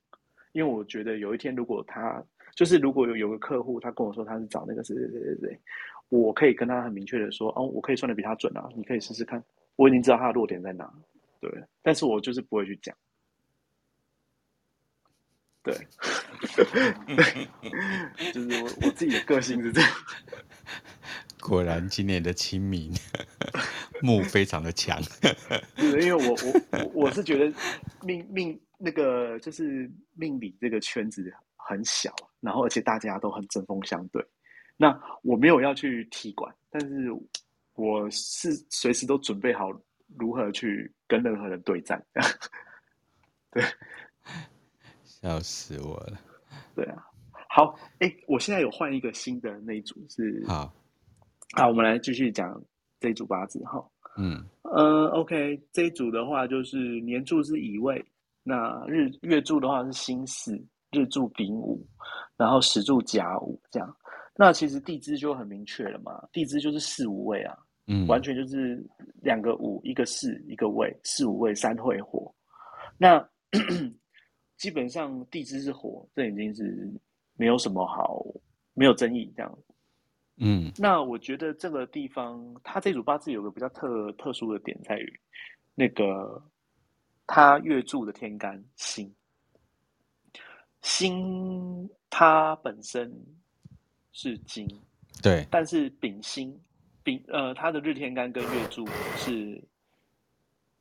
因为我觉得有一天如果他就是如果有有个客户他跟我说他是找那个谁谁谁谁谁，我可以跟他很明确的说，哦，我可以算的比他准啊，你可以试试看，我已经知道他的弱点在哪，对，但是我就是不会去讲。对，[laughs] 就是我我自己的个性是这样。[laughs] 果然，今年的清明 [laughs] 木非常的强。因为我我我我是觉得命命那个就是命理这个圈子很小，然后而且大家都很针锋相对。那我没有要去踢馆，但是我是随时都准备好如何去跟任何人对战。[laughs] 对。笑死我了！对啊，好，哎、欸，我现在有换一个新的那一组是好，好，我们来继续讲这一组八字哈。嗯，呃，OK，这一组的话就是年柱是乙未，那日月柱的话是辛巳，日柱丙午，然后时柱甲午，这样。那其实地支就很明确了嘛，地支就是四五位啊，嗯，完全就是两个五，一个四，一个位，四五位三会火。那 [coughs] 基本上地支是火，这已经是没有什么好，没有争议这样。嗯，那我觉得这个地方，它这组八字有个比较特特殊的点在于，那个它月柱的天干辛，辛它本身是金，对，但是丙辛丙呃，它的日天干跟月柱是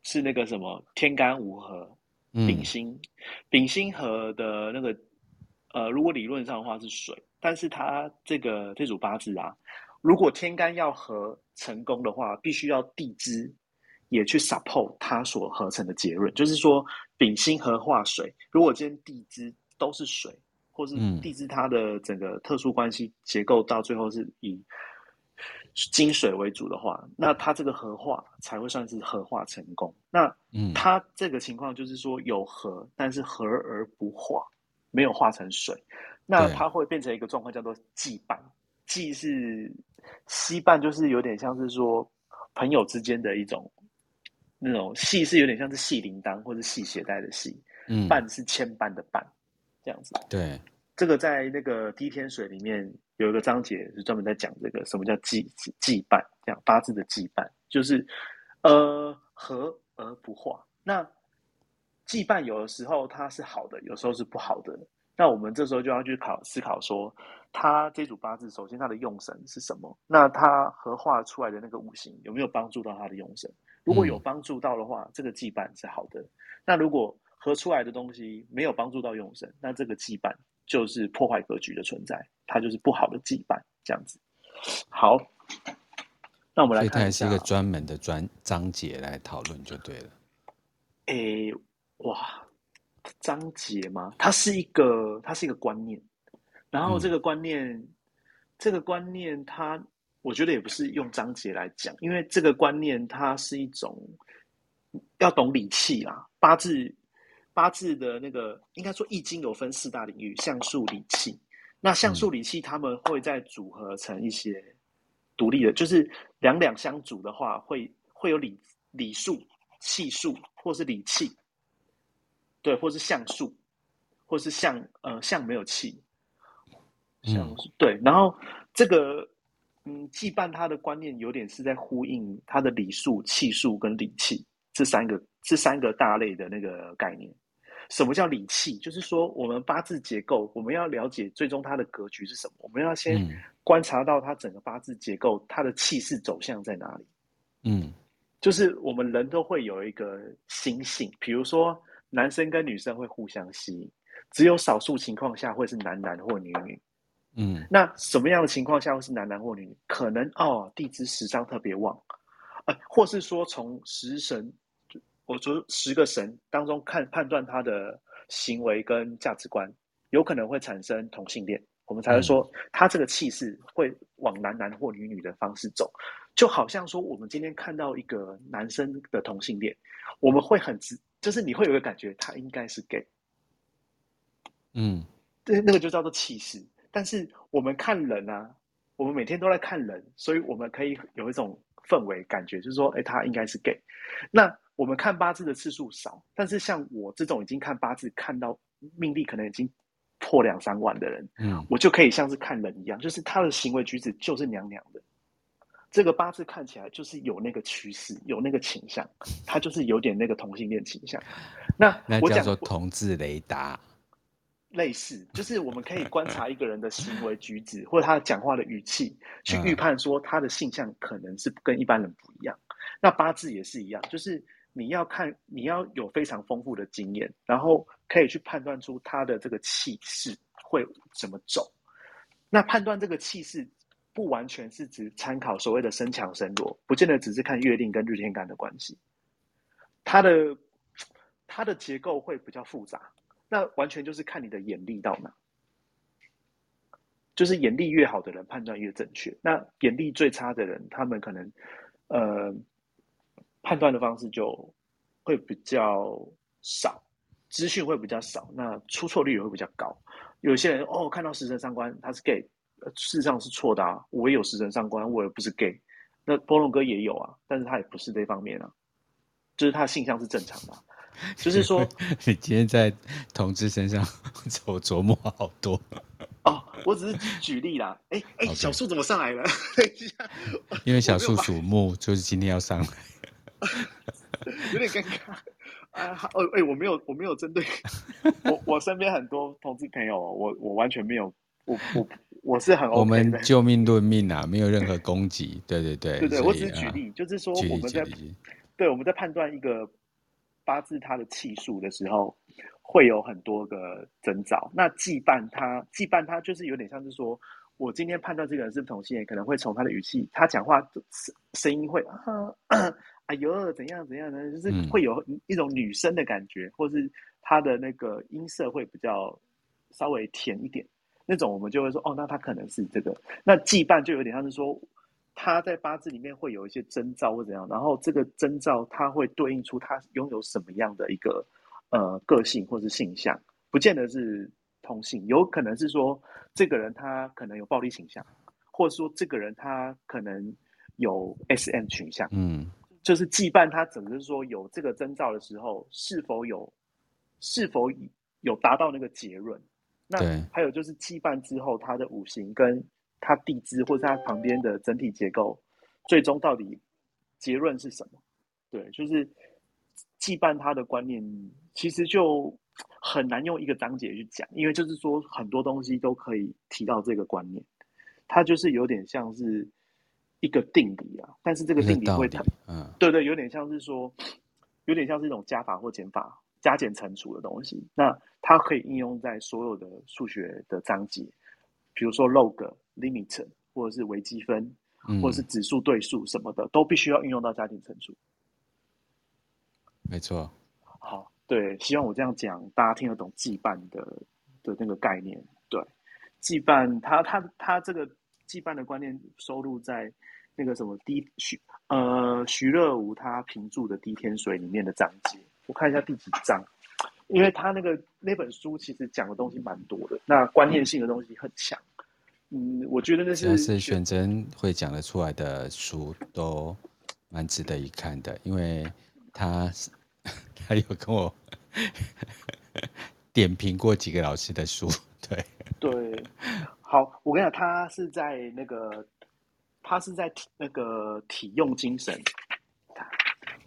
是那个什么天干五合。丙辛，丙辛合的那个，呃，如果理论上的话是水，但是它这个这组八字啊，如果天干要合成功的话，必须要地支也去 support 它所合成的结论，就是说丙辛合化水，如果今天地支都是水，或是地支它的整个特殊关系结构到最后是以。金水为主的话，那它这个合化才会算是合化成功。那嗯，它这个情况就是说有合，但是合而不化，没有化成水，那它会变成一个状况叫做羁绊。羁是羁绊，就是有点像是说朋友之间的一种那种系，是有点像是系铃铛或者系鞋带的系。嗯，绊是牵绊的绊，这样子。对，这个在那个滴天水里面。有一个章节是专门在讲这个什么叫羁羁绊，这样八字的羁绊就是呃合而不化。那羁绊有的时候它是好的，有时候是不好的。那我们这时候就要去考思考说，它这组八字首先它的用神是什么？那它合化出来的那个五行有没有帮助到它的用神？如果有帮助到的话，这个羁绊是好的。那如果合出来的东西没有帮助到用神，那这个羁绊就是破坏格局的存在。它就是不好的羁绊，这样子。好，那我们来看一下，它还是一个专门的专章节来讨论就对了。诶、欸，哇，章节吗？它是一个，它是一个观念。然后这个观念，嗯、这个观念，它我觉得也不是用章节来讲，因为这个观念它是一种要懂理气啦。八字，八字的那个应该说易经有分四大领域：相数、理气。那相数理气他们会再组合成一些独立的，就是两两相组的话会，会会有理理数、气数，或是理气，对，或是相数，或是象呃象没有气，象数对。然后这个嗯，羁绊它的观念有点是在呼应他的礼数、气数跟礼气这三个这三个大类的那个概念。什么叫理气？就是说，我们八字结构，我们要了解最终它的格局是什么。我们要先观察到它整个八字结构，它的气势走向在哪里。嗯，就是我们人都会有一个心性，比如说男生跟女生会互相吸引，只有少数情况下会是男男或女女。嗯，那什么样的情况下会是男男或女女？可能哦，地支十伤特别旺，呃，或是说从十神。我说十个神当中看判断他的行为跟价值观，有可能会产生同性恋，我们才会说他这个气势会往男男或女女的方式走。就好像说，我们今天看到一个男生的同性恋，我们会很直，就是你会有一个感觉，他应该是 gay。嗯，对，那个就叫做气势。但是我们看人啊，我们每天都在看人，所以我们可以有一种氛围感觉，就是说，哎，他应该是 gay。那我们看八字的次数少，但是像我这种已经看八字看到命力可能已经破两三万的人，嗯，我就可以像是看人一样，就是他的行为举止就是娘娘的。这个八字看起来就是有那个趋势，有那个倾向，他就是有点那个同性恋倾向。那那叫做同志雷达，类似就是我们可以观察 [laughs] 一个人的行为举止，或者他讲话的语气，去预判说他的性向可能是跟一般人不一样。那八字也是一样，就是你要看，你要有非常丰富的经验，然后可以去判断出他的这个气势会怎么走。那判断这个气势。不完全是指参考所谓的身强身弱，不见得只是看月令跟日天干的关系，它的它的结构会比较复杂。那完全就是看你的眼力到哪，就是眼力越好的人判断越正确。那眼力最差的人，他们可能呃判断的方式就会比较少，资讯会比较少，那出错率也会比较高。有些人哦，看到食神上官他是 gay。事实上是错的啊！我也有食神上官，我也不是 gay。那波龙哥也有啊，但是他也不是这方面啊，就是他的性向是正常的。[laughs] 就是说，[laughs] 你今天在同志身上 [laughs] 我琢磨好多哦。我只是举例啦。哎、欸、哎，欸小树怎么上来了？等一下，因为小树属木，就是今天要上来，有点尴尬。哎、啊，哦，哎、欸，我没有，我没有针对我，我身边很多同志朋友，我我完全没有，我我。我是很 OK 的，我们救命论命啊，没有任何攻击。对对对，对对，我只是举例，啊、就是说我们在对我们在判断一个八字它的气数的时候，会有很多个征兆。那忌半它忌半它就是有点像是说，我今天判断这个人是同性恋，可能会从他的语气，他讲话声声音会啊，哎呦怎样怎样的？就是会有一种女生的感觉，嗯、或是他的那个音色会比较稍微甜一点。那种我们就会说，哦，那他可能是这个。那忌半就有点像是说，他在八字里面会有一些征兆或怎样，然后这个征兆它会对应出他拥有什么样的一个呃个性或是性向，不见得是同性，有可能是说这个人他可能有暴力倾向，或者说这个人他可能有 SM 倾向。嗯，就是忌半他整个是说有这个征兆的时候，是否有是否有达到那个结论。那还有就是忌半之后，他的五行跟它地支或者它旁边的整体结构，最终到底结论是什么？对，就是祭拜它的观念其实就很难用一个章节去讲，因为就是说很多东西都可以提到这个观念，它就是有点像是一个定理啊，但是这个定理会谈，嗯，对对，有点像是说，有点像是一种加法或减法。加减乘除的东西，那它可以应用在所有的数学的章节，比如说 log、limit，或者是微积分，嗯、或者是指数对数什么的，都必须要运用到加减乘除。没错。好，对，希望我这样讲，大家听得懂忌半的的那个概念。对，忌半，它它它这个忌半的观念收录在那个什么滴徐呃徐乐无他评注的《滴天水》里面的章节。我看一下第几章，因为他那个那本书其实讲的东西蛮多的，那观念性的东西很强。嗯，我觉得那是是选择会讲得出来的书都蛮值得一看的，因为他 [laughs] 他有跟我 [laughs] 点评过几个老师的书，对对。好，我跟你讲，他是在那个他是在体那个体用精神。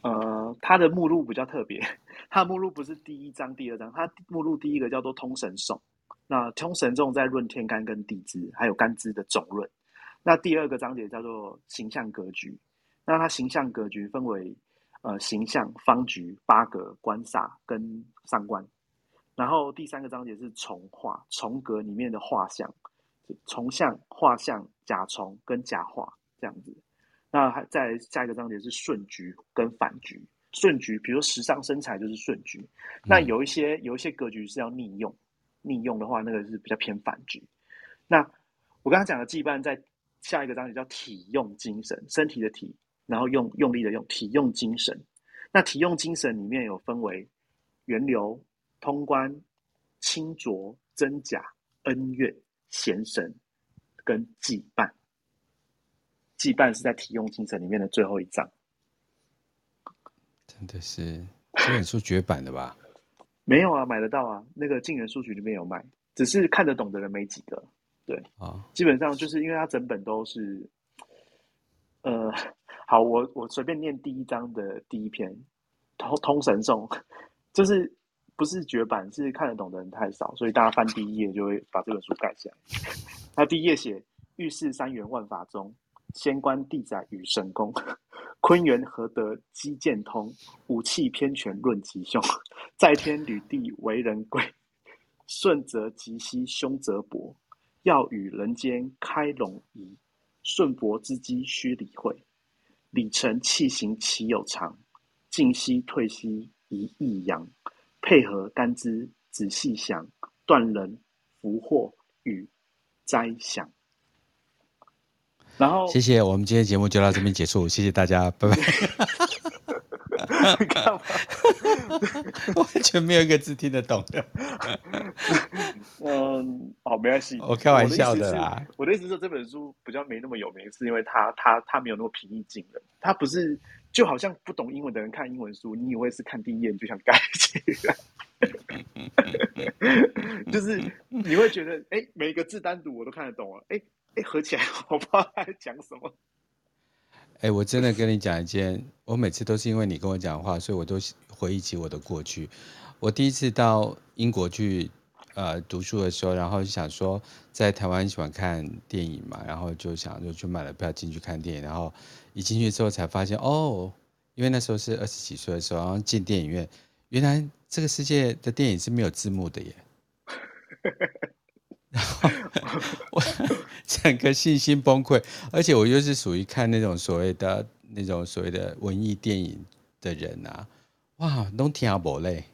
呃，他的目录比较特别，他的目录不是第一章、第二章，他目录第一个叫做通神颂。那通神众在论天干跟地支，还有干支的总论。那第二个章节叫做形象格局。那它形象格局分为呃形象、方局、八格、官煞跟上官。然后第三个章节是重画，重格里面的画像，重像、画像、甲重跟甲画这样子。那还在下一个章节是顺局跟反局。顺局，比如说时尚身材就是顺局。嗯、那有一些有一些格局是要逆用，逆用的话，那个是比较偏反局。那我刚刚讲的忌半在下一个章节叫体用精神，身体的体，然后用用力的用体用精神。那体用精神里面有分为源流、通关、清浊、真假、恩怨、贤神跟羁绊。羁绊是在体用精神里面的最后一章。真的是这本书绝版的吧？没有啊，买得到啊。那个晋元书局里面有卖，只是看得懂的人没几个。对啊，哦、基本上就是因为它整本都是，呃，好，我我随便念第一章的第一篇，通通神颂，就是不是绝版，是看得懂的人太少，所以大家翻第一页就会把这本书盖起来。[laughs] 他第一页写：欲事三元万法中，仙官地载与神功，坤元合德机剑通，武器偏全论吉凶，[laughs] 在天履地为人贵，顺则吉兮，凶则薄。要与人间开龙仪，顺薄之机须理会。理成器形岂有常？进息退息一抑扬。配合干支仔细想，断人福祸与灾祥。然后，谢谢，我们今天节目就到这边结束，[laughs] 谢谢大家，拜拜。干嘛？[laughs] 完全没有一个字听得懂的。[laughs] 嗯，好，没关系。我开玩笑的啦。我的意思是说，这本书比较没那么有名，是因为它它它没有那么平易近人。它不是就好像不懂英文的人看英文书，你以为是看第一页你就想盖起来，就是你会觉得，哎、欸，每一个字单独我都看得懂了，哎、欸、哎、欸，合起来 [laughs] 我不知道他在讲什么。哎、欸，我真的跟你讲一件，我每次都是因为你跟我讲话，所以我都回忆起我的过去。我第一次到英国去呃读书的时候，然后就想说在台湾喜欢看电影嘛，然后就想就去买了票进去看电影，然后一进去之后才发现哦，因为那时候是二十几岁的时候，然后进电影院，原来这个世界的电影是没有字幕的耶。[laughs] 然后我 [laughs] 整个信心崩溃，而且我又是属于看那种所谓的那种所谓的文艺电影的人啊，哇，都听不累。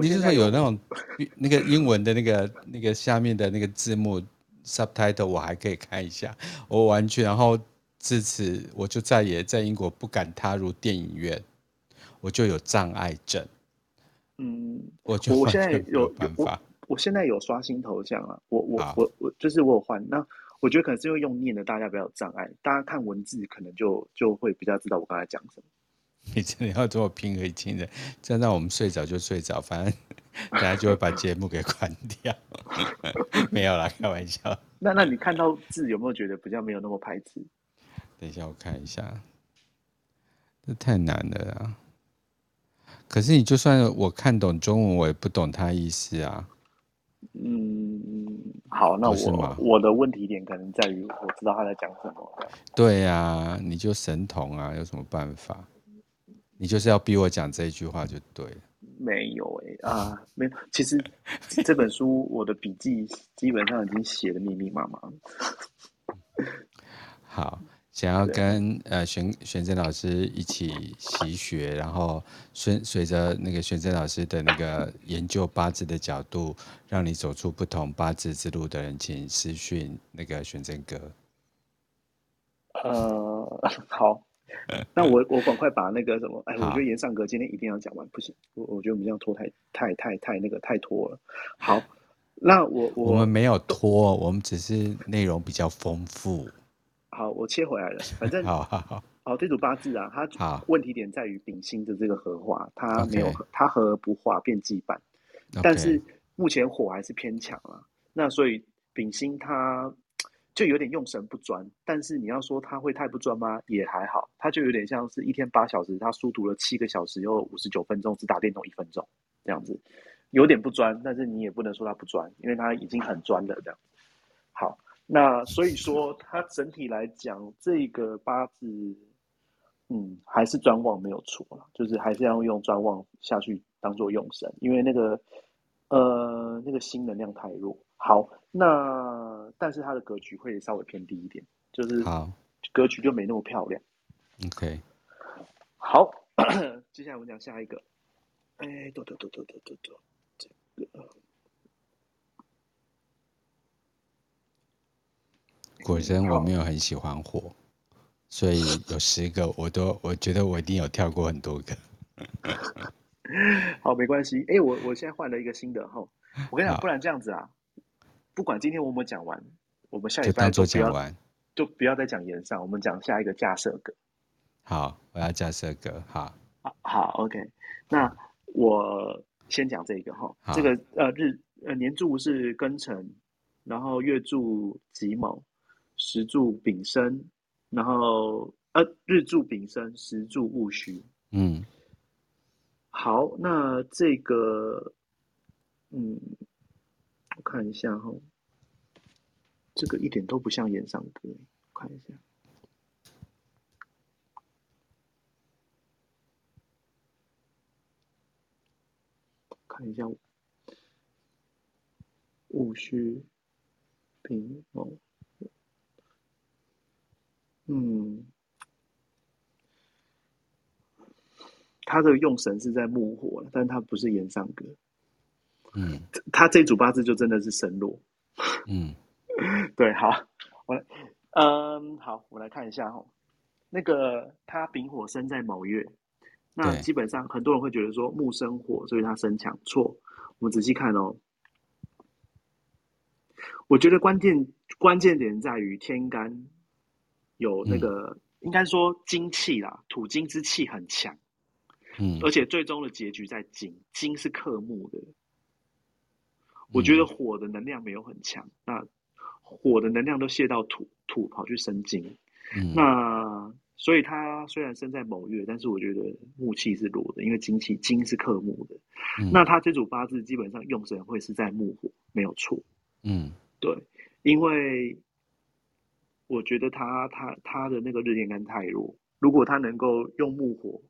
你是说有那种那个英文的那个那个下面的那个字幕 subtitle，我还可以看一下，我完全，然后自此我就再也在英国不敢踏入电影院，我就有障碍症。嗯，我就完全没有办法。我现在有刷新头像啊，我我我我就是我有换，那我觉得可能是因为用念的，大家比较有障碍，大家看文字可能就就会比较知道我刚才讲什么。[laughs] 你真的要这么平易近人，这样让我们睡着就睡着，反正 [laughs] 大家就会把节目给关掉。[laughs] 没有啦，开玩笑。那那你看到字有没有觉得比较没有那么排斥？等一下我看一下，这太难了啊！可是你就算我看懂中文，我也不懂它意思啊。嗯，好，那我我的问题点可能在于我知道他在讲什么。对呀、啊，你就神童啊，有什么办法？你就是要逼我讲这一句话就对了。没有哎、欸、啊，没有。其实 [laughs] 这本书我的笔记基本上已经写的密密麻麻了。好。想要跟呃玄玄真老师一起习学，然后随随着那个玄真老师的那个研究八字的角度，让你走出不同八字之路的人，请私讯那个玄真哥。呃，好，[laughs] 那我我赶快把那个什么，哎，我觉得严尚哥今天一定要讲完，不行，我我觉得我们这样拖太太太太那个太拖了。好，[laughs] 那我我我们没有拖，我们只是内容比较丰富。好，我切回来了。反正好好好，哦，这组八字啊，它问题点在于丙辛的这个合化，它没有.它合而不化变羁绊，Okay. 但是目前火还是偏强啊。那所以丙辛它就有点用神不专，但是你要说它会太不专吗？也还好，它就有点像是一天八小时，它书读了七个小时又五十九分钟，只打电动一分钟这样子，有点不专，但是你也不能说它不专，因为它已经很专了这样。好。那所以说，它整体来讲，这个八字，嗯，还是专旺没有错了，就是还是要用专旺下去当做用神，因为那个，呃，那个心能量太弱。好，那但是它的格局会稍微偏低一点，就是好，格局就没那么漂亮。OK，好，[coughs] 接下来我们讲下一个，哎，嘟嘟嘟嘟嘟嘟嘟，这个。果真我没有很喜欢火，所以有十个我都我觉得我一定有跳过很多个。[laughs] 好，没关系。哎、欸，我我现在换了一个新的哈。我跟你讲，不然这样子啊，不管今天我们讲完，我们下礼拜就讲完，就不要再讲炎上，我们讲下一个架设格。好，我要架设格。好，好，好，OK。那我先讲这个哈，这个呃日呃年柱是庚辰，然后月柱己卯，时柱丙申，然后呃日柱丙申，时柱戊戌。嗯。好，那这个，嗯，我看一下哈，这个一点都不像演上格，我看一下，看一下，戊戌丙卯，嗯。他的用神是在木火，但他不是炎上格。嗯，他这组八字就真的是神弱。嗯，[laughs] 对，好，我来，嗯，好，我来看一下哈。那个他丙火生在卯月，那基本上很多人会觉得说木生火，所以他生强。错，我们仔细看哦。我觉得关键关键点在于天干有那个，嗯、应该说金气啦，土金之气很强。嗯，而且最终的结局在金，金是克木的。我觉得火的能量没有很强，那火的能量都泄到土，土跑去生金。嗯，那所以他虽然生在某月，但是我觉得木气是弱的，因为金气金是克木的。嗯，那他这组八字基本上用神会是在木火，没有错。嗯，对，因为我觉得他他他的那个日天干太弱，如果他能够用木火。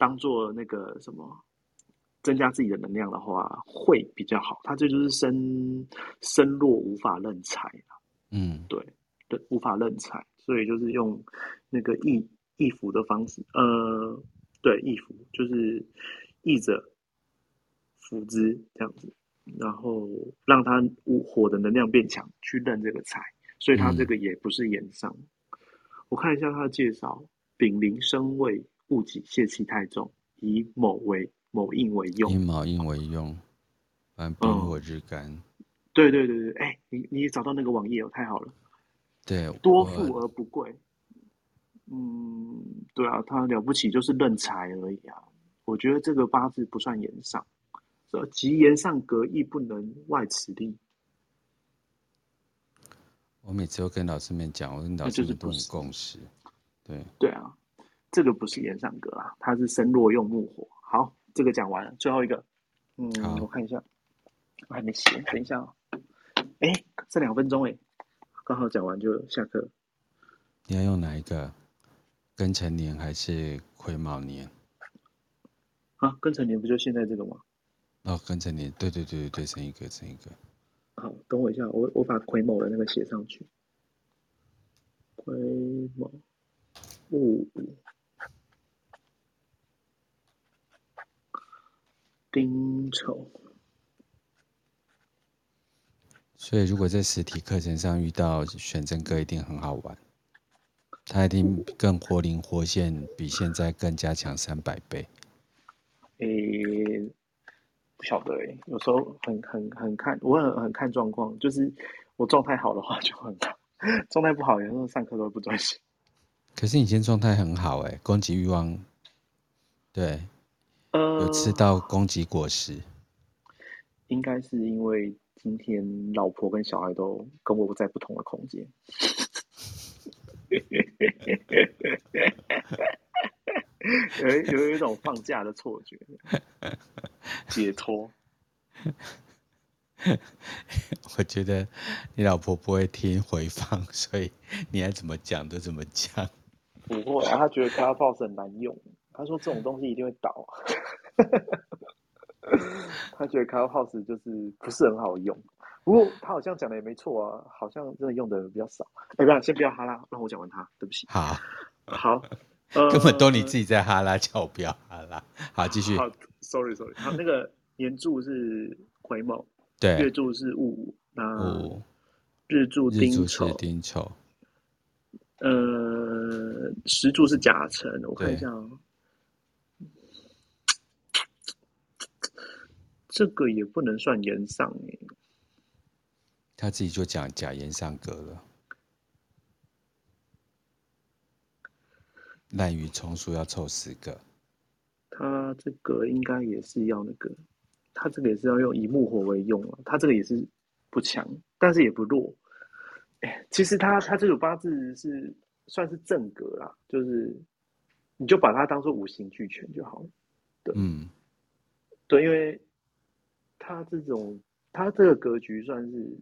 当做那个什么，增加自己的能量的话，会比较好。他这就是身身弱无法任财，嗯，对对，无法任财，所以就是用那个易易符的方式，呃，对，易符就是易者服之这样子，然后让他无火的能量变强，去认这个财。所以他这个也不是炎上。嗯、我看一下他的介绍，丙临生位。戊己泄气太重，以某为某印为用，以某印为用，嗯，丙火日干、嗯。对对对对，哎、欸，你你找到那个网页哦，太好了。对，多富而不贵。嗯，对啊，他了不起就是任财而已啊。我觉得这个八字不算炎上，即炎上格亦不能外此例。我每次都跟老师们讲，我跟老师们都很共识。对对啊。这个不是炎上格啊，它是身弱用木火。好，这个讲完了，最后一个，嗯，我看一下，我还没写，等一下啊、哦，哎，剩两分钟哎，刚好讲完就下课。你要用哪一个？庚辰年还是癸卯年？啊，庚辰年不就现在这个吗？哦，庚辰年，对对对对对，剩一个，剩一个。好，等我一下，我我把癸卯的那个写上去。癸卯，戊午。丁丑，所以如果在实体课程上遇到选正哥，一定很好玩。他一定更活灵活现，比现在更加强三百倍。诶、欸，不晓得诶、欸，有时候很很很看，我很很看状况。就是我状态好的话就很好，[laughs] 状态不好，有时候上课都不专心。可是你今天状态很好诶、欸，攻击欲望，对。有吃到攻击果实，呃，应该是因为今天老婆跟小孩都跟我在不同的空间，[laughs] 有有一种放假的错觉，解脱。我觉得你老婆不会听回放，所以你爱怎么讲就怎么讲。不会啊，他觉得 Clubhouse 很难用。他说这种东西一定会倒，他觉得 Clubhouse 就是不是很好用。不过他好像讲的也没错啊，好像真的用的比较少。哎，不要，先不要哈拉，让我讲完他，对不起。好，好，[laughs] 根本都你自己在哈拉，叫我不要哈拉。好，继续。好，sorry，sorry。好，那个年柱是癸卯，对，月柱是戊午，那日柱丁丑，丁丑，呃，石柱是甲辰，我看一下啊。这个也不能算延上哎，他自己就讲假言上格了。滥竽充数要凑十个，他这个应该也是要那个，他这个也是要用以木火为用啊，他这个也是不强，但是也不弱。哎，其实他他这个八字是算是正格啦，就是你就把它当做五行俱全就好了。对，嗯，对，因为他这种他这个格局算是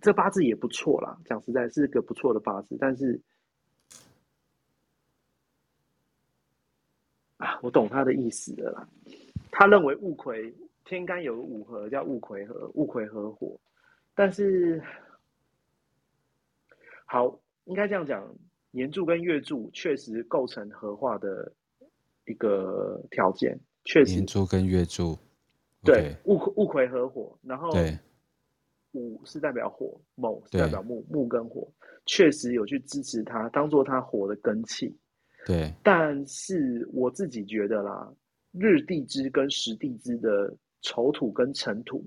这八字也不错啦，讲实在是个不错的八字，但是。我懂他的意思了啦。他认为戊癸天干有五合叫戊癸合，戊癸合火。但是，好，应该这样讲，年柱跟月柱确实构成合化的一个条件。确实，年柱跟月柱，对，戊戊癸合火，然后对，午是代表火，卯是代表木，木跟火确实有去支持它，当做它火的根气。对，但是我自己觉得啦，日地支跟时地支的丑土跟辰土，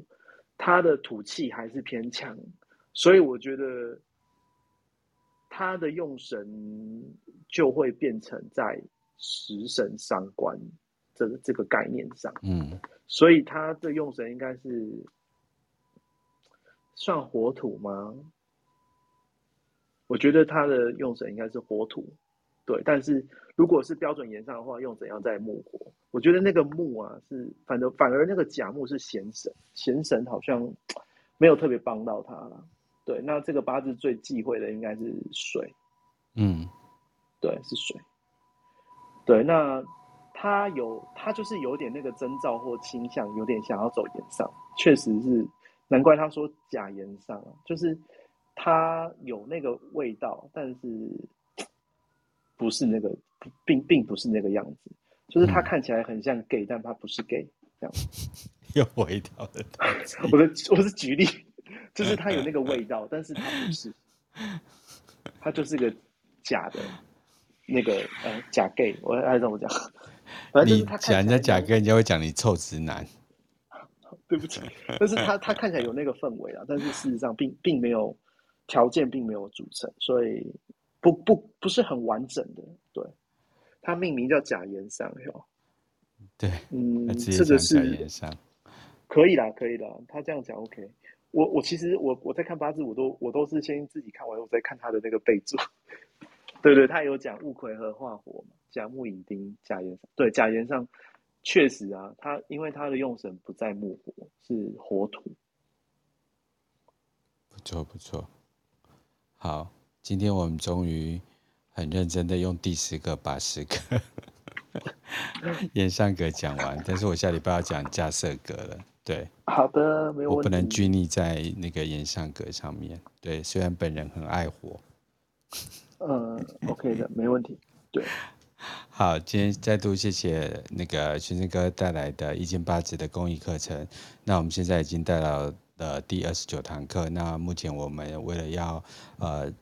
它的土气还是偏强，所以我觉得它的用神就会变成在食神伤官这个这个概念上，嗯，所以它的用神应该是算火土吗？我觉得它的用神应该是火土。对，但是如果是标准炎上的话，用怎样在木火？我觉得那个木啊，是反正反而那个甲木是闲神，闲神好像没有特别帮到他了。对，那这个八字最忌讳的应该是水。嗯，对，是水。对，那他有他就是有点那个征兆或倾向，有点想要走炎上，确实是难怪他说甲炎上啊，就是他有那个味道，但是。不是那个，并并不是那个样子，就是他看起来很像 gay，、嗯、但他不是 gay，这样子。有味道的。我是我是举例，[laughs] 就是他有那个味道，但是他不是，[laughs] 他就是个假的，那个呃假 gay，我爱这么讲。反正他讲人家假 gay，人家会讲你臭直男。[laughs] 对不起，但是他他看起来有那个氛围啊，但是事实上并并没有条件，并没有组成，所以。不不不是很完整的，对，它命名叫甲炎上，哟，对，嗯，这个是可以啦，可以啦，他这样讲 OK。我我其实我我在看八字，我都我都是先自己看完，我再看他的那个备注。对 [laughs] 对，他有讲戊癸和化火嘛，甲木乙丁，甲炎上，对，甲炎上确实啊，他因为他的用神不在木火，是火土，不错不错，好。今天我们终于很认真的用第十个把十个演上格讲完，但是我下礼拜要讲架设格了，对，好的，没有问题，我不能拘泥在那个演上格上面，对，虽然本人很爱火，嗯，OK 的，没问题，对，好，今天再度谢谢那个玄生哥带来的一间八子的公益课程，那我们现在已经带到了第二十九堂课，那目前我们为了要呃。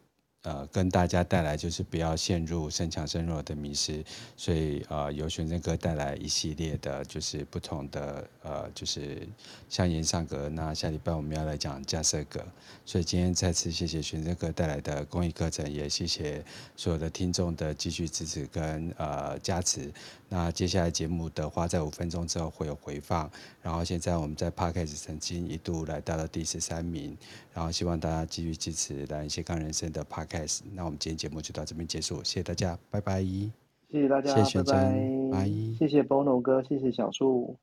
呃，跟大家带来就是不要陷入身强身弱的迷失，所以呃，由玄真哥带来一系列的，就是不同的呃，就是像炎上格。那下礼拜我们要来讲架设格，所以今天再次谢谢玄真哥带来的公益课程，也谢谢所有的听众的继续支持跟呃加持。那接下来节目的话，在五分钟之后会有回放，然后现在我们在 Podcast 曾经一度来到了第十三名，然后希望大家继续支持蓝斜杠人生的 Podcast。那我们今天节目就到这边结束，谢谢大家，拜拜。谢谢大家，谢谢玄真，拜拜。谢谢 Bono 哥，谢谢小树。